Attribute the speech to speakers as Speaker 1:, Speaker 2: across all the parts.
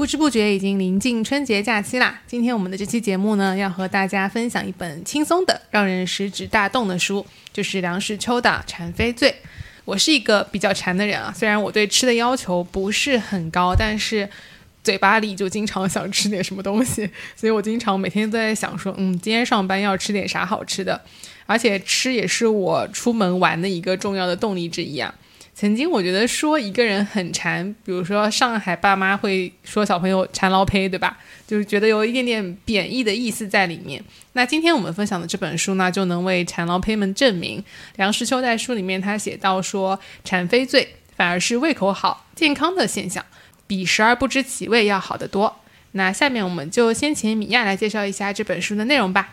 Speaker 1: 不知不觉已经临近春节假期啦！今天我们的这期节目呢，要和大家分享一本轻松的、让人食指大动的书，就是梁实秋的《馋妃醉》。我是一个比较馋的人啊，虽然我对吃的要求不是很高，但是嘴巴里就经常想吃点什么东西，所以我经常每天都在想说，嗯，今天上班要吃点啥好吃的，而且吃也是我出门玩的一个重要的动力之一啊。曾经我觉得说一个人很馋，比如说上海爸妈会说小朋友馋老胚，对吧？就是觉得有一点点贬义的意思在里面。那今天我们分享的这本书呢，就能为馋老胚们证明。梁实秋在书里面他写到说，馋非罪，反而是胃口好、健康的现象，比食而不知其味要好得多。那下面我们就先请米娅来介绍一下这本书的内容吧。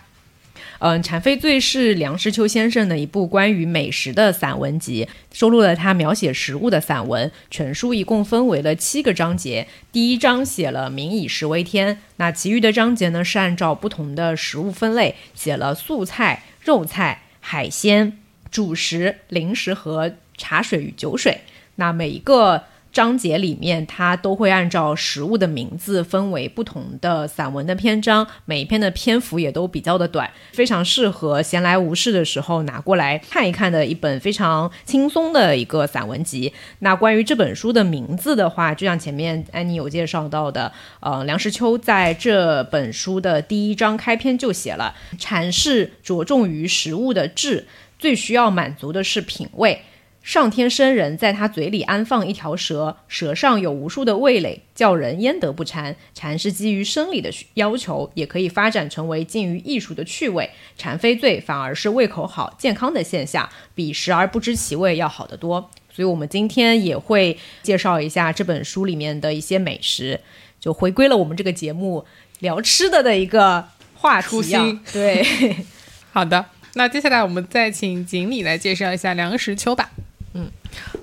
Speaker 2: 嗯，《馋妃醉》是梁实秋先生的一部关于美食的散文集，收录了他描写食物的散文。全书一共分为了七个章节，第一章写了“民以食为天”，那其余的章节呢是按照不同的食物分类，写了素菜、肉菜、海鲜、主食、零食和茶水与酒水。那每一个。章节里面，它都会按照食物的名字分为不同的散文的篇章，每一篇的篇幅也都比较的短，非常适合闲来无事的时候拿过来看一看的一本非常轻松的一个散文集。那关于这本书的名字的话，就像前面安妮有介绍到的，呃，梁实秋在这本书的第一章开篇就写了：阐释着重于食物的质，最需要满足的是品味。上天生人在他嘴里安放一条蛇，蛇上有无数的味蕾，叫人焉得不馋？馋是基于生理的要求，也可以发展成为近于艺术的趣味。馋非罪，反而是胃口好、健康的现象，比食而不知其味要好得多。所以，我们今天也会介绍一下这本书里面的一些美食，就回归了我们这个节目聊吃的的一个话题。对，
Speaker 1: 好的，那接下来我们再请锦鲤来介绍一下梁实秋吧。
Speaker 3: 嗯，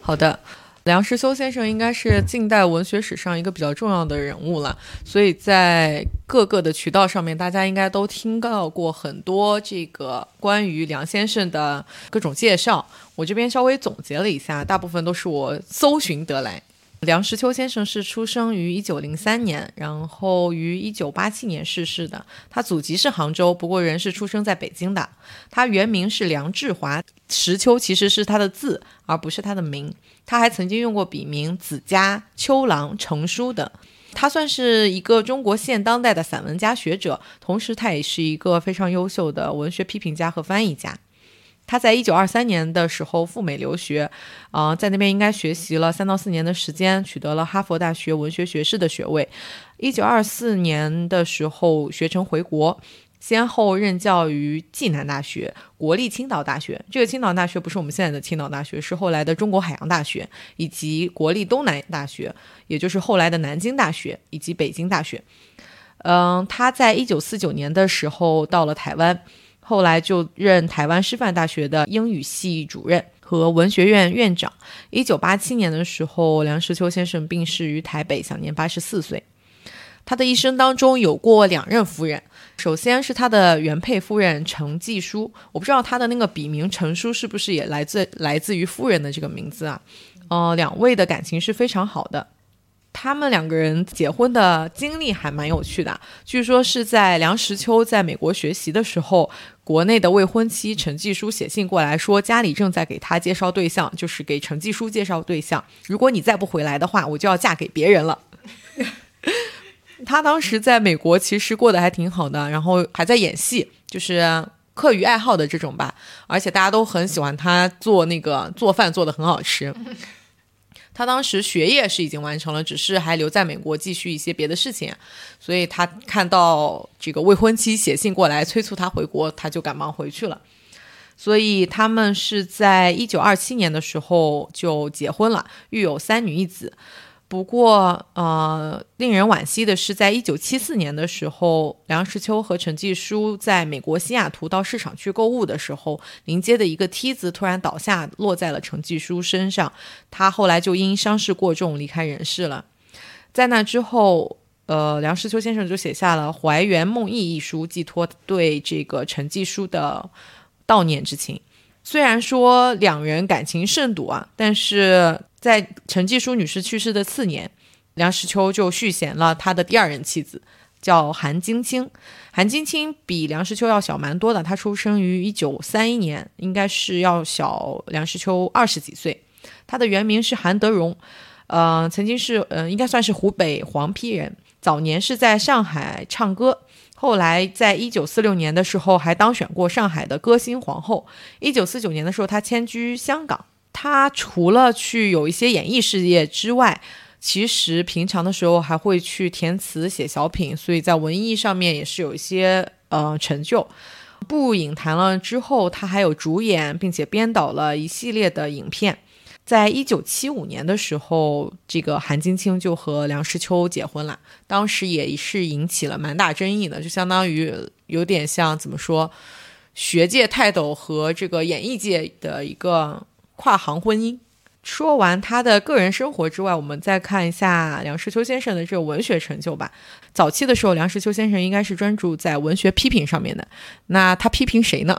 Speaker 3: 好的。梁实秋先生应该是近代文学史上一个比较重要的人物了，所以在各个的渠道上面，大家应该都听到过很多这个关于梁先生的各种介绍。我这边稍微总结了一下，大部分都是我搜寻得来。梁实秋先生是出生于一九零三年，然后于一九八七年逝世的。他祖籍是杭州，不过人是出生在北京的。他原名是梁志华，实秋其实是他的字，而不是他的名。他还曾经用过笔名子家、秋郎、程书等。他算是一个中国现当代的散文家学者，同时他也是一个非常优秀的文学批评家和翻译家。他在一九二三年的时候赴美留学，啊，在那边应该学习了三到四年的时间，取得了哈佛大学文学学士的学位。一九二四年的时候学成回国，先后任教于暨南大学、国立青岛大学。这个青岛大学不是我们现在的青岛大学，是后来的中国海洋大学，以及国立东南大学，也就是后来的南京大学以及北京大学。嗯，他在一九四九年的时候到了台湾。后来就任台湾师范大学的英语系主任和文学院院长。一九八七年的时候，梁实秋先生病逝于台北，享年八十四岁。他的一生当中有过两任夫人，首先是他的原配夫人程继书，我不知道他的那个笔名程书是不是也来自来自于夫人的这个名字啊？呃，两位的感情是非常好的。他们两个人结婚的经历还蛮有趣的，据说是在梁实秋在美国学习的时候，国内的未婚妻陈继书写信过来说，家里正在给他介绍对象，就是给陈继书介绍对象。如果你再不回来的话，我就要嫁给别人了。他当时在美国其实过得还挺好的，然后还在演戏，就是课余爱好的这种吧，而且大家都很喜欢他做那个做饭做的很好吃。他当时学业是已经完成了，只是还留在美国继续一些别的事情，所以他看到这个未婚妻写信过来催促他回国，他就赶忙回去了。所以他们是在一九二七年的时候就结婚了，育有三女一子。不过，呃，令人惋惜的是，在一九七四年的时候，梁实秋和陈继书在美国西雅图到市场去购物的时候，临街的一个梯子突然倒下，落在了陈继书身上。他后来就因伤势过重离开人世了。在那之后，呃，梁实秋先生就写下了《怀园梦忆》一书，寄托对这个陈继书的悼念之情。虽然说两人感情甚笃啊，但是在陈继书女士去世的次年，梁实秋就续弦了他的第二任妻子，叫韩晶清。韩晶清比梁实秋要小蛮多的，她出生于一九三一年，应该是要小梁实秋二十几岁。她的原名是韩德荣，呃，曾经是呃，应该算是湖北黄陂人，早年是在上海唱歌。后来，在一九四六年的时候，还当选过上海的歌星皇后。一九四九年的时候，她迁居香港。他除了去有一些演艺事业之外，其实平常的时候还会去填词、写小品，所以在文艺上面也是有一些呃成就。不影坛了之后，他还有主演并且编导了一系列的影片。在一九七五年的时候，这个韩晶清就和梁实秋结婚了，当时也是引起了蛮大争议的，就相当于有点像怎么说，学界泰斗和这个演艺界的一个跨行婚姻。说完他的个人生活之外，我们再看一下梁实秋先生的这个文学成就吧。早期的时候，梁实秋先生应该是专注在文学批评上面的。那他批评谁呢？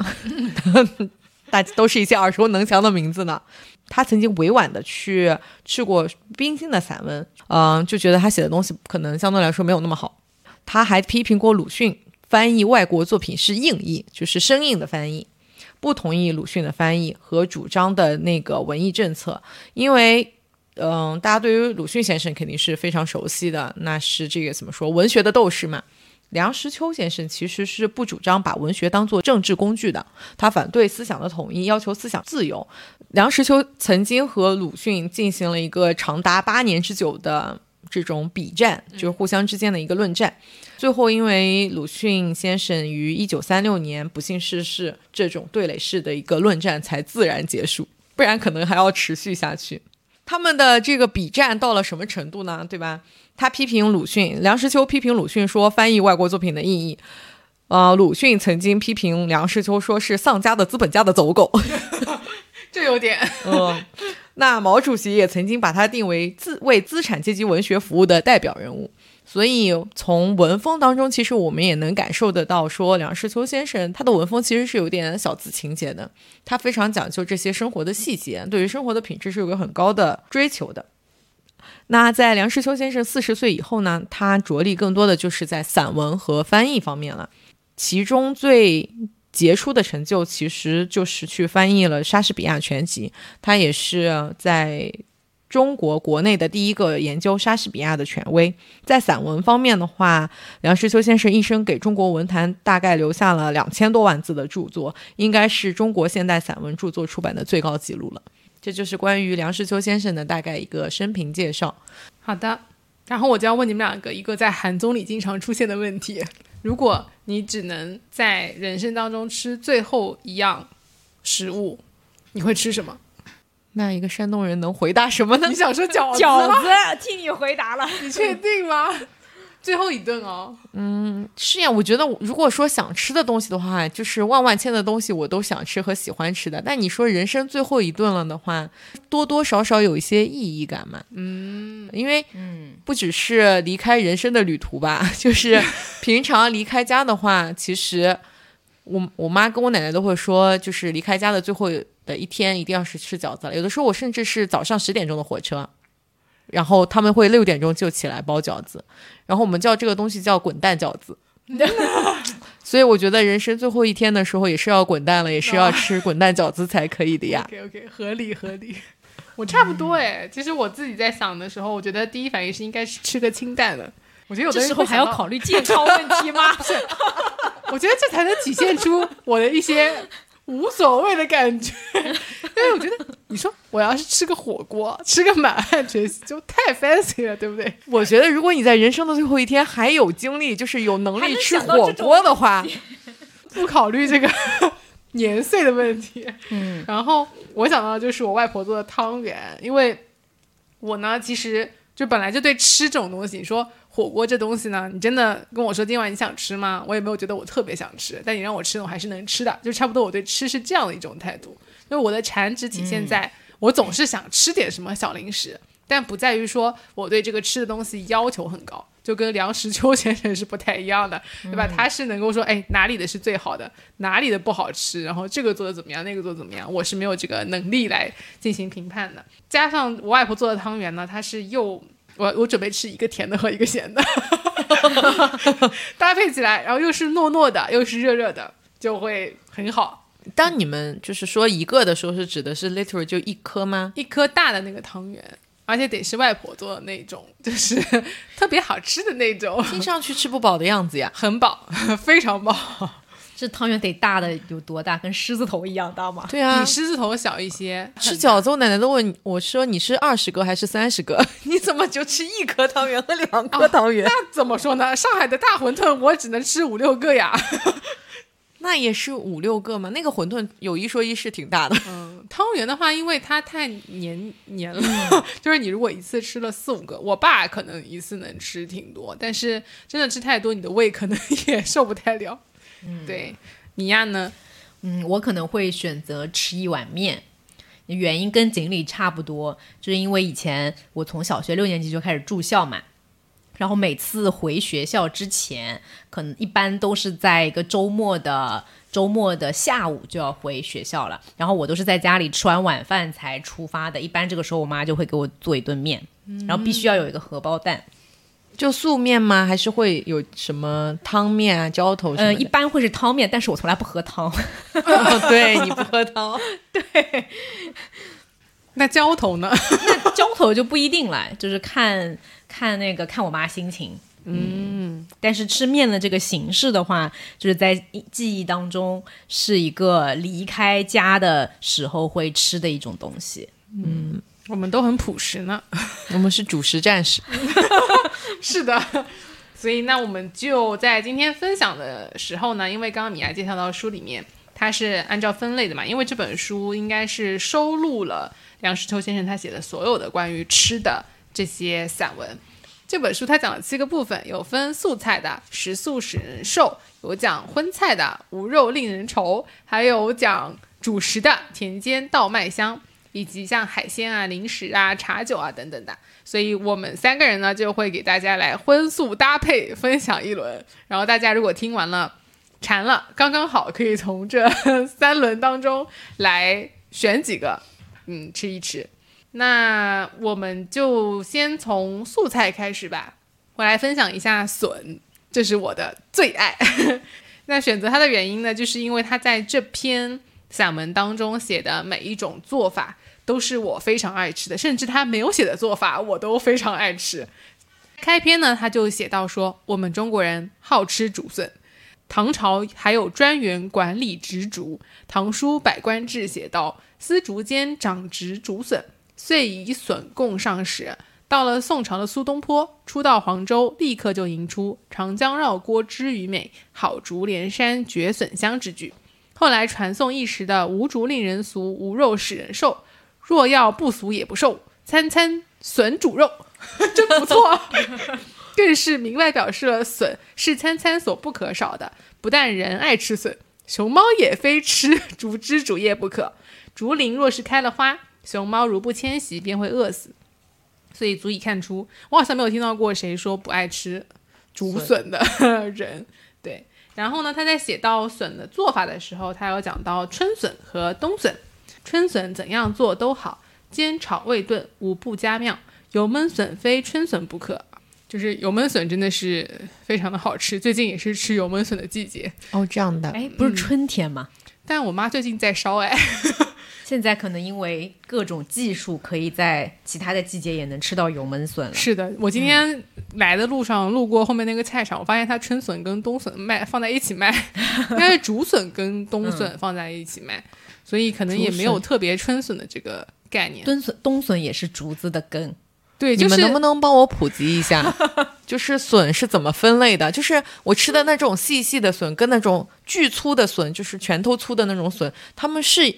Speaker 3: 大家都是一些耳熟能详的名字呢。他曾经委婉的去去过冰心的散文，嗯，就觉得他写的东西可能相对来说没有那么好。他还批评过鲁迅翻译外国作品是硬译，就是生硬的翻译，不同意鲁迅的翻译和主张的那个文艺政策。因为，嗯，大家对于鲁迅先生肯定是非常熟悉的，那是这个怎么说，文学的斗士嘛。梁实秋先生其实是不主张把文学当做政治工具的，他反对思想的统一，要求思想自由。梁实秋曾经和鲁迅进行了一个长达八年之久的这种比战，就是互相之间的一个论战。最后，因为鲁迅先生于一九三六年不幸逝世，这种对垒式的一个论战才自然结束，不然可能还要持续下去。他们的这个比战到了什么程度呢？对吧？他批评鲁迅，梁实秋批评鲁迅说翻译外国作品的意义。呃，鲁迅曾经批评梁实秋说是丧家的资本家的走狗，
Speaker 1: 这有点。
Speaker 3: 嗯，那毛主席也曾经把他定为资为资产阶级文学服务的代表人物。所以从文风当中，其实我们也能感受得到，说梁实秋先生他的文风其实是有点小资情节的，他非常讲究这些生活的细节，对于生活的品质是有个很高的追求的。那在梁实秋先生四十岁以后呢，他着力更多的就是在散文和翻译方面了。其中最杰出的成就，其实就是去翻译了莎士比亚全集。他也是在中国国内的第一个研究莎士比亚的权威。在散文方面的话，梁实秋先生一生给中国文坛大概留下了两千多万字的著作，应该是中国现代散文著作出版的最高纪录了。这就是关于梁实秋先生的大概一个生平介绍。
Speaker 1: 好的，然后我就要问你们两个一个在韩综里经常出现的问题：如果你只能在人生当中吃最后一样食物，你会吃什么？
Speaker 3: 那一个山东人能回答什么呢？
Speaker 1: 你想说饺子？
Speaker 2: 饺子，替你回答了。
Speaker 1: 你确定吗？最后一顿哦，
Speaker 3: 嗯，是呀，我觉得如果说想吃的东西的话，就是万万千的东西我都想吃和喜欢吃的。但你说人生最后一顿了的话，多多少少有一些意义感嘛，
Speaker 1: 嗯，
Speaker 3: 因为嗯，不只是离开人生的旅途吧，就是 平常离开家的话，其实我我妈跟我奶奶都会说，就是离开家的最后的一天一定要是吃饺子了。有的时候我甚至是早上十点钟的火车。然后他们会六点钟就起来包饺子，然后我们叫这个东西叫滚蛋饺子。所以我觉得人生最后一天的时候也是要滚蛋了，也是要吃滚蛋饺子才可以的呀。
Speaker 1: OK OK，合理合理。我差不多哎，其实我自己在想的时候，我觉得第一反应是应该是吃个清淡的。我觉得有的
Speaker 2: 时候还要考虑健康问题吗？
Speaker 1: 是，我觉得这才能体现出我的一些。无所谓的感觉，因为我觉得你说我要是吃个火锅，吃个满汉全席就太 fancy 了，对不对？
Speaker 3: 我觉得如果你在人生的最后一天还有精力，就是有能力吃火锅的话，
Speaker 1: 不考虑这个年岁的问题。
Speaker 2: 嗯，
Speaker 1: 然后我想到就是我外婆做的汤圆，因为我呢其实就本来就对吃这种东西，你说火锅这东西呢，你真的跟我说今晚你想吃吗？我也没有觉得我特别想吃，但你让我吃，我还是能吃的，就差不多我对吃是这样的一种态度。因为我的馋只体现在我总是想吃点什么小零食，但不在于说我对这个吃的东西要求很高。就跟梁实秋 先生是不太一样的，对吧？他是能够说，哎，哪里的是最好的，哪里的不好吃，然后这个做的怎么样，那个做的怎么样，我是没有这个能力来进行评判的。加上我外婆做的汤圆呢，它是又我我准备吃一个甜的和一个咸的，搭配起来，然后又是糯糯的，又是热热的，就会很好。
Speaker 3: 当你们就是说一个的时候，是指的是 literally 就一颗吗？
Speaker 1: 一颗大的那个汤圆。而且得是外婆做的那种，就是特别好吃的那种，
Speaker 3: 听上去吃不饱的样子呀，
Speaker 1: 很饱，非常饱。
Speaker 2: 这汤圆得大的有多大？跟狮子头一样大吗？
Speaker 3: 对啊，
Speaker 1: 比狮子头小一些。
Speaker 3: 吃饺子，我奶奶都问我说：“你是二十个还是三十个？你怎么就吃一颗汤圆和两颗汤圆？”
Speaker 1: 那怎么说呢？上海的大馄饨我只能吃五六个呀。
Speaker 3: 那也是五六个嘛，那个馄饨有一说一是挺大的。
Speaker 1: 嗯，汤圆的话，因为它太黏黏了，就是你如果一次吃了四五个，我爸可能一次能吃挺多，但是真的吃太多，你的胃可能 也受不太了。嗯，对，你呀呢？
Speaker 2: 嗯，我可能会选择吃一碗面，原因跟锦鲤差不多，就是因为以前我从小学六年级就开始住校嘛。然后每次回学校之前，可能一般都是在一个周末的周末的下午就要回学校了。然后我都是在家里吃完晚饭才出发的。一般这个时候，我妈就会给我做一顿面，然后必须要有一个荷包蛋。
Speaker 3: 就素面吗？还是会有什么汤面啊、浇头？
Speaker 2: 嗯，一般会是汤面，但是我从来不喝汤。
Speaker 3: 对，你不喝汤。
Speaker 2: 对。
Speaker 1: 那浇头呢？
Speaker 2: 那浇头就不一定了，就是看。看那个，看我妈心情。嗯，但是吃面的这个形式的话，就是在记忆当中是一个离开家的时候会吃的一种东西。
Speaker 1: 嗯，我们都很朴实呢，
Speaker 3: 我们是主食战士。
Speaker 1: 是的，所以那我们就在今天分享的时候呢，因为刚刚米娅介绍到书里面，它是按照分类的嘛，因为这本书应该是收录了梁实秋先生他写的所有的关于吃的。这些散文，这本书它讲了七个部分，有分素菜的“食素使人瘦”，有讲荤菜的“无肉令人愁”，还有讲主食的“田间稻麦香”，以及像海鲜啊、零食啊、茶酒啊等等的。所以我们三个人呢，就会给大家来荤素搭配分享一轮。然后大家如果听完了馋了，刚刚好可以从这三轮当中来选几个，嗯，吃一吃。那我们就先从素菜开始吧。我来分享一下笋，这是我的最爱。那选择它的原因呢，就是因为它在这篇散文当中写的每一种做法都是我非常爱吃的，甚至他没有写的做法我都非常爱吃。开篇呢，他就写到说，我们中国人好吃竹笋，唐朝还有专员管理植竹，《唐书百官志》写道：丝竹间长植竹笋。遂以笋供上使。到了宋朝的苏东坡，初到黄州，立刻就吟出“长江绕郭知鱼美，好竹连山绝笋香”之句。后来传颂一时的“无竹令人俗，无肉使人瘦”，若要不俗也不瘦，餐餐笋煮肉，真不错。更是明白表示了笋是餐餐所不可少的。不但人爱吃笋，熊猫也非吃竹枝竹叶不可。竹林若是开了花。熊猫如不迁徙，便会饿死，所以足以看出，我好像没有听到过谁说不爱吃竹笋的人。对，然后呢，他在写到笋的做法的时候，他有讲到春笋和冬笋。春笋怎样做都好，煎炒味炖无不佳妙。油焖笋非春笋不可，就是油焖笋真的是非常的好吃。最近也是吃油焖笋的季节
Speaker 3: 哦，这样的，
Speaker 2: 哎，不是春天吗？
Speaker 1: 但我妈最近在烧哎。
Speaker 2: 现在可能因为各种技术，可以在其他的季节也能吃到油焖笋了。
Speaker 1: 是的，我今天来的路上路过后面那个菜场，我发现它春笋跟冬笋卖放在一起卖，应该是竹笋跟冬笋放在一起卖，所以可能也没有特别春笋的这个概念。
Speaker 2: 冬笋冬笋也是竹子的根。
Speaker 1: 对，
Speaker 3: 你们能不能帮我普及一下，就是笋是怎么分类的？就是我吃的那种细细的笋，跟那种巨粗的笋，就是拳头粗的那种笋，它们是。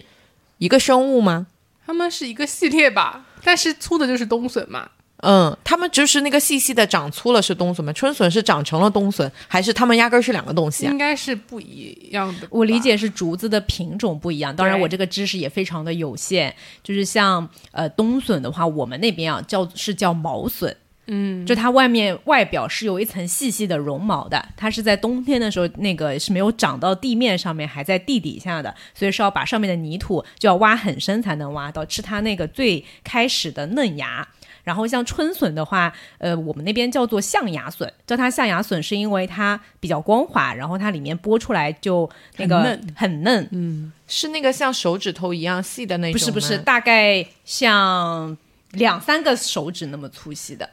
Speaker 3: 一个生物吗？
Speaker 1: 它们是一个系列吧，但是粗的就是冬笋嘛。
Speaker 3: 嗯，它们就是那个细细的长粗了是冬笋吗？春笋是长成了冬笋，还是它们压根儿是两个东西啊
Speaker 1: 应？该是不一样的吧。
Speaker 2: 我理解是竹子的品种不一样，当然
Speaker 1: 对
Speaker 2: 我这个知识也非常的有限。就是像呃冬笋的话，我们那边啊叫是叫毛笋，
Speaker 1: 嗯，
Speaker 2: 就它外面外表是有一层细细的绒毛的，它是在冬天的时候那个是没有长到地面上面，还在地底下的，所以是要把上面的泥土就要挖很深才能挖到，吃它那个最开始的嫩芽。然后像春笋的话，呃，我们那边叫做象牙笋，叫它象牙笋是因为它比较光滑，然后它里面剥出来就那个
Speaker 1: 很嫩。
Speaker 2: 很嫩，
Speaker 1: 嗯，
Speaker 3: 是那个像手指头一样细的那种
Speaker 2: 不是不是，大概像两三个手指那么粗细的。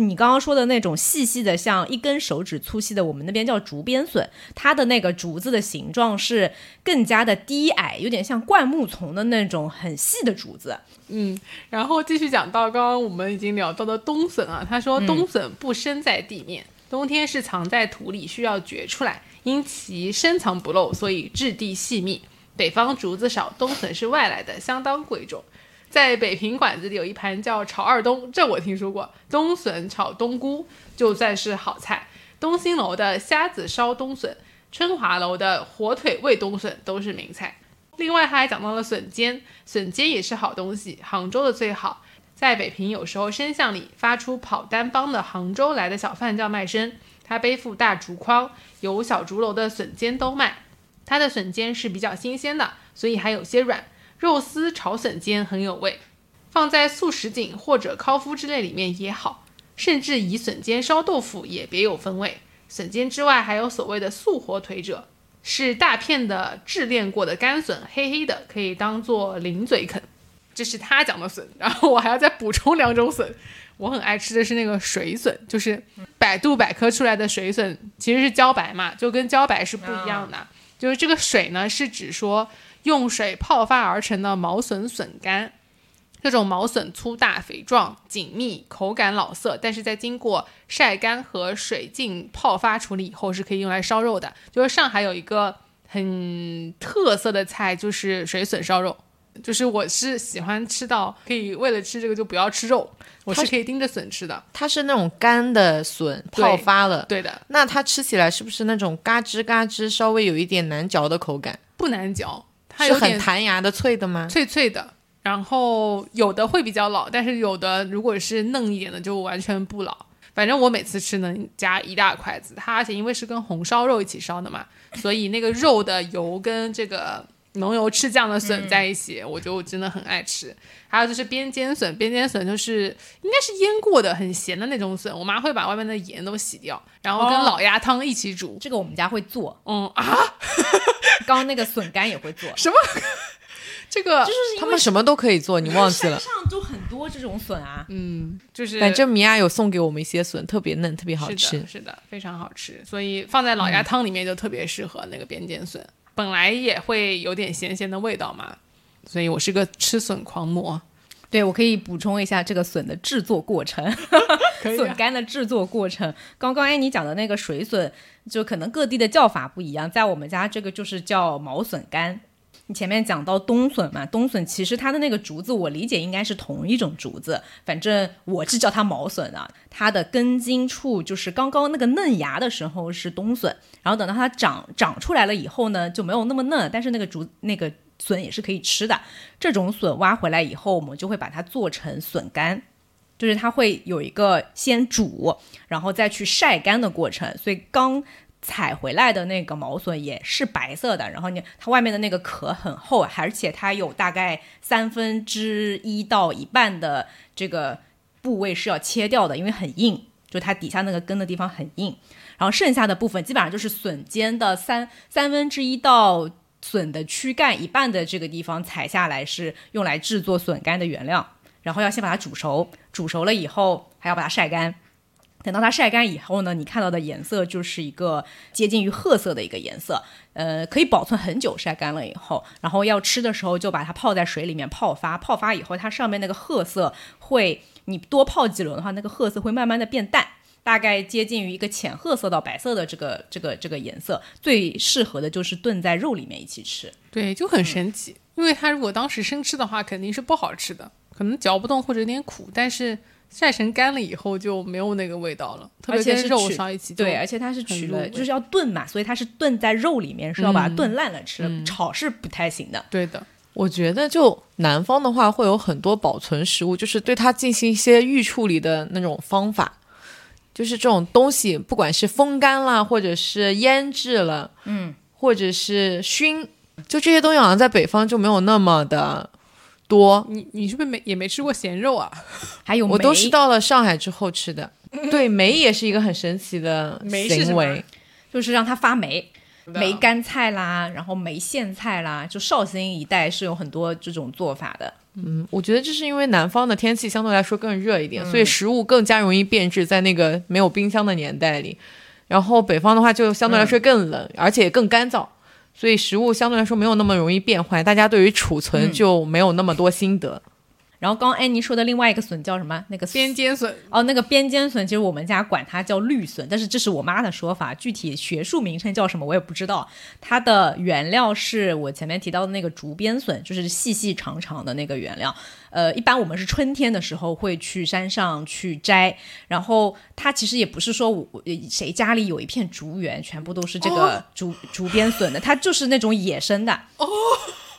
Speaker 2: 你刚刚说的那种细细的，像一根手指粗细的，我们那边叫竹编笋，它的那个竹子的形状是更加的低矮，有点像灌木丛的那种很细的竹子。
Speaker 1: 嗯然后继续讲到刚刚我们已经聊到的冬笋啊，他说冬笋不生在地面，冬天是藏在土里，需要掘出来，因其深藏不露，所以质地细密。北方竹子少，冬笋是外来的，相当贵重。在北平馆子里有一盘叫炒二冬，这我听说过，冬笋炒冬菇就算是好菜。东兴楼的虾子烧冬笋，春华楼的火腿味冬笋都是名菜。另外，他还讲到了笋尖，笋尖也是好东西，杭州的最好。在北平，有时候深巷里发出跑单帮的杭州来的小贩叫卖声，他背负大竹筐，有小竹楼的笋尖都卖。他的笋尖是比较新鲜的，所以还有些软，肉丝炒笋尖很有味，放在素什锦或者烤麸之类里面也好，甚至以笋尖烧豆腐也别有风味。笋尖之外，还有所谓的素火腿者，是大片的炙炼过的干笋，黑黑的，可以当做零嘴啃。这是他讲的笋，然后我还要再补充两种笋。我很爱吃的是那个水笋，就是百度百科出来的水笋，其实是茭白嘛，就跟茭白是不一样的。就是这个水呢，是指说用水泡发而成的毛笋笋干。这种毛笋粗大、肥壮、紧密，口感老涩，但是在经过晒干和水浸泡发处理以后，是可以用来烧肉的。就是上海有一个很特色的菜，就是水笋烧肉。就是我是喜欢吃到可以为了吃这个就不要吃肉，我是可以盯着笋吃的。
Speaker 3: 它是那种干的笋泡发了，
Speaker 1: 对的，
Speaker 3: 那它吃起来是不是那种嘎吱嘎吱，稍微有一点难嚼的口感？
Speaker 1: 不难嚼，它有很
Speaker 3: 弹牙的脆的吗？
Speaker 1: 脆脆的。然后有的会比较老，但是有的如果是嫩一点的就完全不老。反正我每次吃能夹一大筷子，它而且因为是跟红烧肉一起烧的嘛，所以那个肉的油跟这个浓油赤酱的笋在一起，我觉得我真的很爱吃。还有就是边尖笋，边尖笋就是应该是腌过的，很咸的那种笋，我妈会把外面的盐都洗掉，然后跟
Speaker 2: 哦
Speaker 1: 老鸭汤一起煮。
Speaker 2: 这个我们家会做，
Speaker 1: 嗯啊，
Speaker 2: 刚 刚那个笋干也会做，什么
Speaker 1: 这个
Speaker 2: 就是
Speaker 3: 他们什么都可以做，你忘记
Speaker 2: 山
Speaker 3: 了？
Speaker 2: 上就很多这种笋啊。
Speaker 1: 嗯，就是
Speaker 3: 反正米娅有送给我们一些笋，特别嫩，特别好
Speaker 1: 是
Speaker 3: 吃
Speaker 1: 的，。是的，非常好吃，所以放在老鸭汤里面就特别适合那个边尖笋，本来也会有点咸咸的味道嘛，所以我是个吃笋狂魔。
Speaker 2: 对，我可以补充一下这个笋的制作过程，
Speaker 1: 啊
Speaker 2: 笋干的制作过程。刚刚安妮讲的那个水笋，就可能各地的叫法不一样，在我们家这个就是叫毛笋干。你前面讲到冬笋嘛，冬笋其实它的那个竹子，我理解应该是同一种竹子，反正我是叫它毛笋的。它的根茎处就是刚刚那个嫩芽的时候是冬笋，然后等到它长长出来了以后呢，就没有那么嫩，但是那个竹那个笋也是可以吃的。这种笋挖回来以后，我们就会把它做成笋干。就是它会有一个先煮，然后再去晒干的过程，所以刚采回来的那个毛笋也是白色的，然后你它外面的那个壳很厚，而且它有大概三分之一到一半的这个部位是要切掉的，因为很硬，就它底下那个根的地方很硬，然后剩下的部分基本上就是笋尖的三三分之一到笋的躯干一半的这个地方采下来是用来制作笋干的原料。然后要先把它煮熟，煮熟了以后还要把它晒干。等到它晒干以后呢，你看到的颜色就是一个接近于褐色的一个颜色，呃，可以保存很久。晒干了以后，然后要吃的时候就把它泡在水里面泡发，泡发以后它上面那个褐色会，你多泡几轮的话，那个褐色会慢慢的变淡，大概接近于一个浅褐色到白色的这个这个这个颜色。最适合的就是炖在肉里面一起吃。
Speaker 1: 对，就很神奇，因为它如果当时生吃的话，肯定是不好吃的，可能嚼不动或者有点苦，但是晒成干了以后就没有那个味道了，特
Speaker 2: 而
Speaker 1: 别跟肉
Speaker 2: 且是取
Speaker 1: 烧一起就。
Speaker 2: 对，而且它是取就是要炖嘛，所以它是炖在肉里面，是要把它
Speaker 1: 嗯
Speaker 2: 炖烂了吃，
Speaker 1: 嗯
Speaker 2: 炒是不太行的。
Speaker 1: 对的，
Speaker 3: 我觉得就南方的话，会有很多保存食物，就是对它进行一些预处理的那种方法，就是这种东西，不管是风干啦，或者是腌制了，
Speaker 2: 嗯，
Speaker 3: 或者是熏，就这些东西好像在北方就没有那么的多。
Speaker 1: 你你是不是没也没吃过咸肉啊？
Speaker 2: 还有
Speaker 3: 我都是到了上海之后吃的。对，梅也是一个很神奇的行为。
Speaker 2: 就是让它发霉。
Speaker 1: 的
Speaker 2: 梅干菜啦，然后梅苋菜啦，就绍兴一带是有很多这种做法的。
Speaker 3: 嗯，我觉得这是因为南方的天气相对来说更热一点，所以食物更加容易变质，在那个没有冰箱的年代里。然后北方的话就相对来说更冷，而且更干燥，所以食物相对来说没有那么容易变坏，大家对于储存
Speaker 2: 嗯
Speaker 3: 就没有那么多心得。
Speaker 2: 然后刚刚安妮说的另外一个笋叫什么？那个
Speaker 1: 边尖笋，
Speaker 2: 哦，那个边尖笋，其实我们家管它叫绿笋，但是这是我妈的说法，具体学术名称叫什么我也不知道。它的原料是我前面提到的那个竹边笋，就是细细长长的那个原料。呃，一般我们是春天的时候会去山上去摘，然后它其实也不是说我我谁家里有一片竹园，全部都是这个竹、竹编笋的，它就是那种野生的。哦。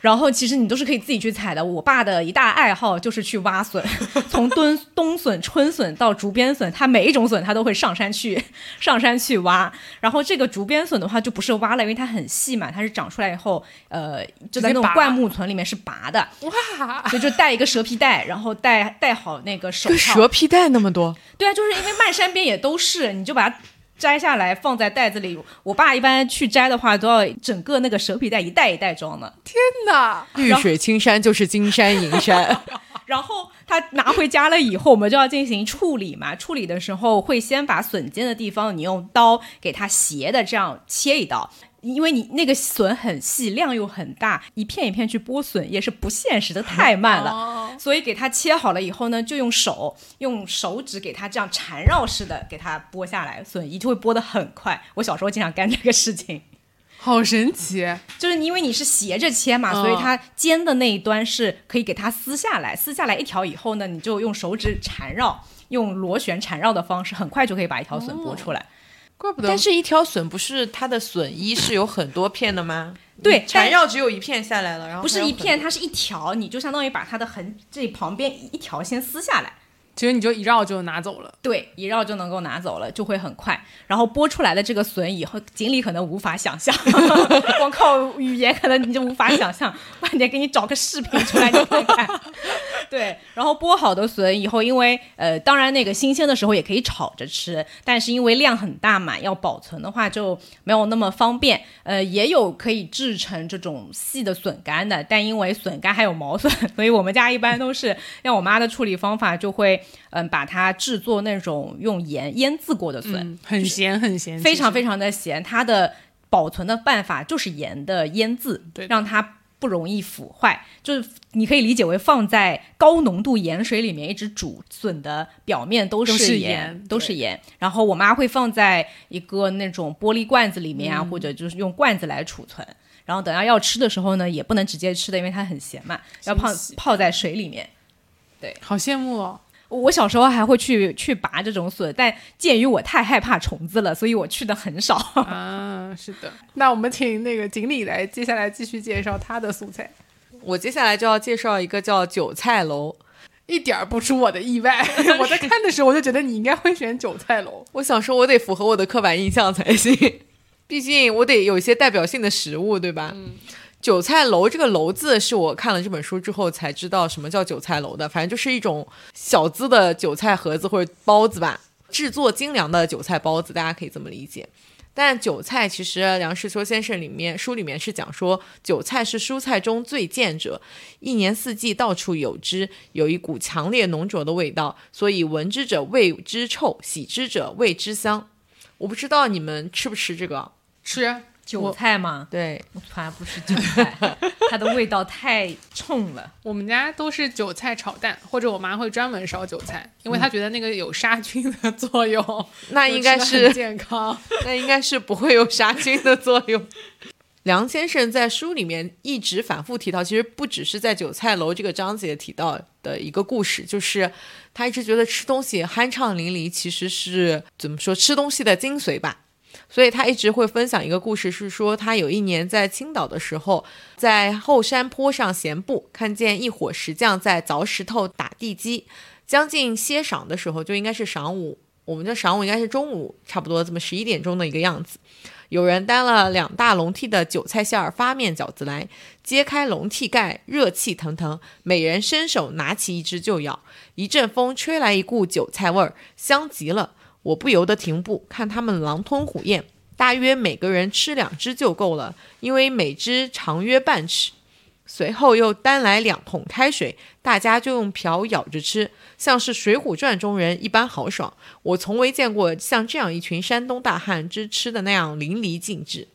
Speaker 2: 然后其实你都是可以自己去采的。我爸的一大爱好就是去挖笋，从冬冬笋、春笋到竹编笋，他每一种笋他都会上山去上山去挖。然后这个竹编笋的话就不是挖了，因为它很细嘛，它是长出来以后，呃，就在那种灌木丛里面是拔的，
Speaker 1: 哇，
Speaker 2: 所以就带一个蛇皮袋，然后带带好那个手套。
Speaker 3: 蛇皮袋那么多，
Speaker 2: 对啊，就是因为漫山遍野都是，你就把它。摘下来放在袋子里，我爸一般去摘的话，都要整个那个蛇皮袋一袋一袋装的。
Speaker 1: 那
Speaker 3: 绿水青山就是金山银山。
Speaker 2: 然后他拿回家了以后，我们就要进行处理嘛。处理的时候会先把笋尖的地方，你用刀给它斜的这样切一刀，因为你那个笋很细，量又很大，一片一片去剥笋也是不现实的，太慢了。
Speaker 1: 哦
Speaker 2: 所以给它切好了以后呢，就用手用手指给它这样缠绕式的给它剥下来，笋一就会剥得很快。我小时候经常干这个事情。
Speaker 1: 好神奇，
Speaker 2: 就是因为你是斜着切嘛，
Speaker 1: 嗯
Speaker 2: 所以它尖的那一端是可以给它撕下来，撕下来一条以后呢，你就用手指缠绕，用螺旋缠绕的方式，很快就可以把一条笋剥出来。
Speaker 1: 怪不得
Speaker 3: 但是，一条笋不是它的笋衣是有很多片的吗？
Speaker 2: 对
Speaker 3: 缠绕只有一片下来了，然后
Speaker 2: 不是一片，它是一条，你就相当于把它的横这旁边一条先撕下来。
Speaker 1: 其实你就一绕就拿走了。
Speaker 2: 对，一绕就能够拿走了，就会很快。然后剥出来的这个笋以后，锦鲤可能无法想象，光靠语言可能你就无法想象。晚点给你找个视频出来你看看。对，然后剥好的笋以后，因为呃，当然那个新鲜的时候也可以炒着吃，但是因为量很大嘛，要保存的话就没有那么方便。呃，也有可以制成这种细的笋干的，但因为笋干还有毛笋，所以我们家一般都是像我妈的处理方法就会。嗯，把它制作那种用盐腌制过的笋，
Speaker 1: 嗯，很咸很咸，
Speaker 2: 非常非常的咸。它的保存的办法就是盐的腌制，
Speaker 1: 对
Speaker 2: 让它不容易腐坏。就是你可以理解为放在高浓度盐水里面一直煮，笋的表面都
Speaker 1: 都是
Speaker 2: 盐，都是盐。然后我妈会放在一个那种玻璃罐子里面啊，
Speaker 1: 嗯
Speaker 2: 或者就是用罐子来储存。然后等下要吃的时候呢，也不能直接吃的，因为它很咸嘛，要泡泡在水里面。
Speaker 1: 对好羡慕哦。
Speaker 2: 我小时候还会去去拔这种笋，但鉴于我太害怕虫子了，所以我去的很少。
Speaker 1: 啊，是的。那我们请那个锦鲤来，接下来继续介绍他的素菜，
Speaker 3: 我接下来就要介绍一个叫韭菜楼。
Speaker 1: 一点儿不出我的意外。我在看的时候，我就觉得你应该会选韭菜楼。
Speaker 3: 我想说，我得符合我的刻板印象才行，毕竟我得有一些代表性的食物，对吧？韭菜楼这个楼字是我看了这本书之后才知道什么叫韭菜楼的，反正就是一种小资的韭菜盒子或者包子吧，制作精良的韭菜包子，大家可以这么理解。但韭菜其实梁实秋先生里面书里面是讲说，韭菜是蔬菜中最贱者，一年四季到处有之，有一股强烈浓浊的味道，所以闻之者味之臭，喜之者味之香。我不知道你们吃不吃这个？
Speaker 1: 吃
Speaker 2: 韭菜嘛，
Speaker 3: 对，
Speaker 2: 我从来不吃韭菜，它的味道太冲了。
Speaker 1: 我们家都是韭菜炒蛋，或者我妈会专门烧韭菜，因为她觉得那个有杀菌的作用，
Speaker 3: 那应该是
Speaker 1: 健康。
Speaker 3: 那应该是不会有杀菌的作用。梁先生在书里面一直反复提到，其实不只是在韭菜楼这个章节提到的一个故事，就是他一直觉得吃东西酣畅淋漓其实是怎么说吃东西的精髓吧。所以他一直会分享一个故事，是说他有一年在青岛的时候，在后山坡上闲步，看见一伙石匠在凿石头打地基。将近歇晌的时候，就应该是晌午，我们的晌午应该是中午，差不多这么十一点钟的一个样子。有人担了两大笼屉的韭菜馅儿发面饺子来，揭开笼屉盖，热气腾腾，每人伸手拿起一只就咬。一阵风吹来一股韭菜味儿，香极了。我不由得停步，看他们狼吞虎咽，大约每个人吃两只就够了，因为每只长约半尺。随后又端来两桶开水，大家就用瓢舀着吃，像是《水浒传》中人一般豪爽。我从未见过像这样一群山东大汉之吃的那样淋漓尽致，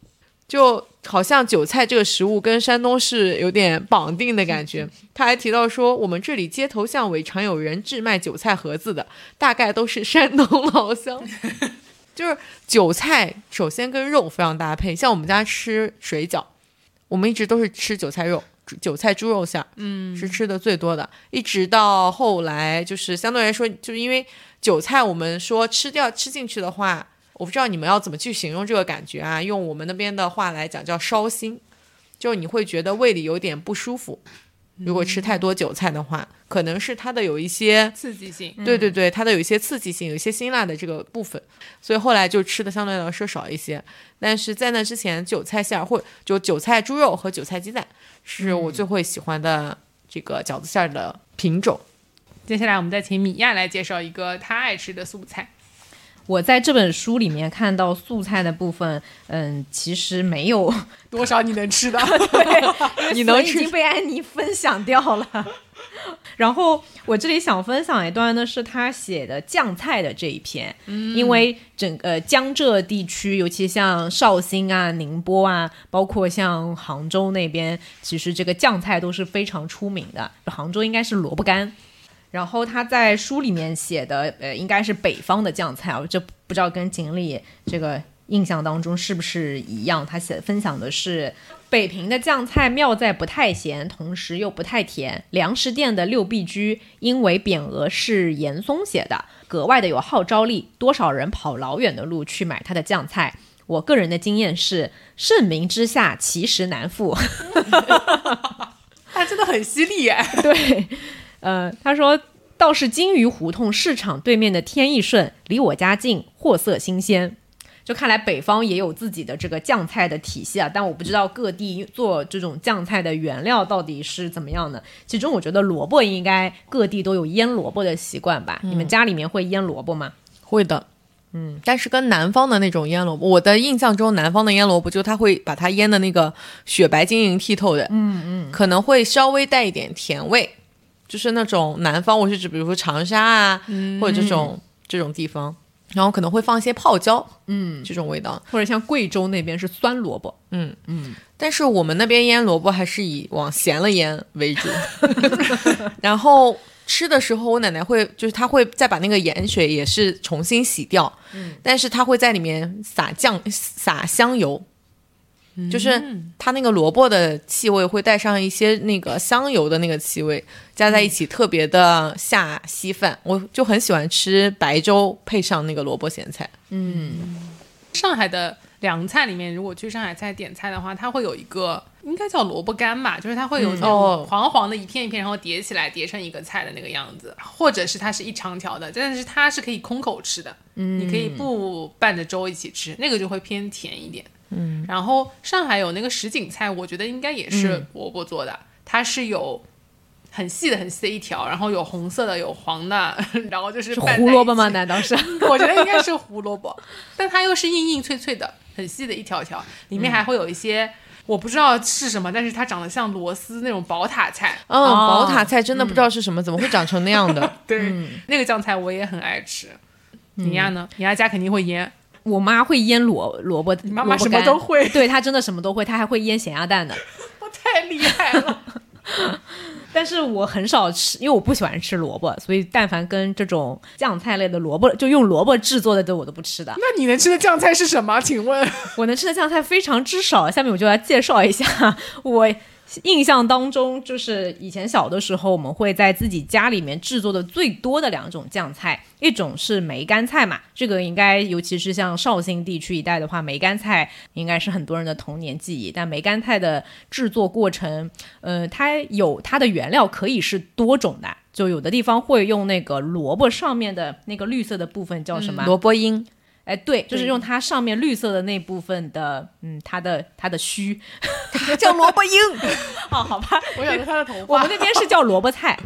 Speaker 3: 就好像韭菜这个食物跟山东是有点绑定的感觉。他还提到说，我们这里街头巷尾常有人制卖韭菜盒子的，大概都是山东老乡。就是韭菜首先跟肉非常搭配，像我们家吃水饺，我们一直都是吃韭菜肉。韭菜猪肉馅儿，嗯，是吃的最多的。一直到后来，就是相对来说，就是因为韭菜，我们说吃掉吃进去的话，我不知道你们要怎么去形容这个感觉啊？用我们那边的话来讲，叫烧心，就你会觉得胃里有点不舒服。如果吃太多韭菜的话，可能是它的有一些
Speaker 1: 刺激性，
Speaker 3: 对对对，它的有一些刺激性，有一些辛辣的这个部分，所以后来就吃的相对来说少一些。但是在那之前，韭菜馅儿或就韭菜猪肉和韭菜鸡蛋是我最会喜欢的这个饺子馅儿的品种。
Speaker 1: 接下来我们再请米娅来介绍一个她爱吃的素菜。
Speaker 2: 我在这本书里面看到素菜的部分，嗯，其实没有
Speaker 1: 多少你能吃的，
Speaker 2: 对，
Speaker 3: 你能
Speaker 2: 已经被安妮分享掉了。然后我这里想分享一段呢，是他写的酱菜的这一篇，因为整个江浙地区，尤其像绍兴啊、宁波啊，包括像杭州那边，其实这个酱菜都是非常出名的。杭州应该是萝卜干。然后他在书里面写的，呃，应该是北方的酱菜啊，这不知道跟锦鲤这个印象当中是不是一样？他写分享的是北平的酱菜妙在不太咸，同时又不太甜。粮食店的六必居，因为匾额是严嵩写的，格外的有号召力，多少人跑老远的路去买他的酱菜。我个人的经验是，盛名之下其实难副。
Speaker 1: 他真的很犀利耶，
Speaker 2: 对。呃，他说倒是金鱼胡同市场对面的天意顺，离我家近，货色新鲜。就看来北方也有自己的这个酱菜的体系啊，但我不知道各地做这种酱菜的原料到底是怎么样的。其中我觉得萝卜应该各地都有腌萝卜的习惯吧？你们家里面会腌萝卜吗？
Speaker 3: 会的，嗯，但是跟南方的那种腌萝卜，我的印象中南方的腌萝卜就它会把它腌的那个雪白晶莹剔透的，
Speaker 2: 嗯嗯，
Speaker 3: 可能会稍微带一点甜味。就是那种南方，我是指比如说长沙啊，或者这种这种地方，然后可能会放一些泡椒，
Speaker 2: 嗯，
Speaker 3: 这种味道，
Speaker 2: 或者像贵州那边是酸萝卜，
Speaker 3: 嗯嗯。但是我们那边腌萝卜还是以往咸了腌为主，然后吃的时候，我奶奶会就是她会再把那个盐水也是重新洗掉，嗯，但是她会在里面撒酱撒香油。就是它那个萝卜的气味会带上一些那个香油的那个气味，加在一起特别的下稀饭。我就很喜欢吃白粥配上那个萝卜咸菜。
Speaker 2: 嗯，
Speaker 1: 上海的凉菜里面，如果去上海菜点菜的话，它会有一个应该叫萝卜干吧，就是它会有那种黄黄的一片一片，然后叠起来叠成一个菜的那个样子，或者是它是一长条的，但是它是可以空口吃的，你可以不拌着粥一起吃，那个就会偏甜一点。
Speaker 3: 嗯，
Speaker 1: 然后上海有那个什锦菜，我觉得应该也是萝卜做的，它是有很细的、很细的一条，然后有红色的、有黄的，然后就是
Speaker 2: 胡萝卜吗？难道是？
Speaker 1: 我觉得应该是胡萝卜，但它又是硬硬脆脆的、很细的一条条，里面还会有一些我不知道是什么，但是它长得像螺丝那种宝塔菜。
Speaker 3: 嗯，宝塔菜真的不知道是什么，怎么会长成那样的？
Speaker 1: 对，那个酱菜我也很爱吃。你家呢？你家肯定会腌。
Speaker 2: 我妈会腌萝萝卜，你
Speaker 1: 妈妈什么都会，
Speaker 2: 对她真的什么都会，她还会腌咸鸭蛋的。
Speaker 1: 我太厉害了！
Speaker 2: 但是我很少吃，因为我不喜欢吃萝卜，所以但凡跟这种酱菜类的萝卜，就用萝卜制作的都我都不吃的。
Speaker 1: 那你能吃的酱菜是什么？请问？
Speaker 2: 我能吃的酱菜非常之少，下面我就来介绍一下 我。印象当中，就是以前小的时候，我们会在自己家里面制作的最多的两种酱菜，一种是梅干菜嘛，这个应该尤其是像绍兴地区一带的话，梅干菜应该是很多人的童年记忆。但梅干菜的制作过程，呃，它有它的原料可以是多种的，就有的地方会用那个萝卜上面的那个绿色的部分叫什么？
Speaker 3: 萝卜缨。
Speaker 2: 哎，对，就是用它上面绿色的那部分的，嗯，它的它的须，
Speaker 3: 叫萝卜缨。
Speaker 2: 哦，好吧，
Speaker 1: 我想着它的头
Speaker 2: 发。我们那边是叫萝卜菜，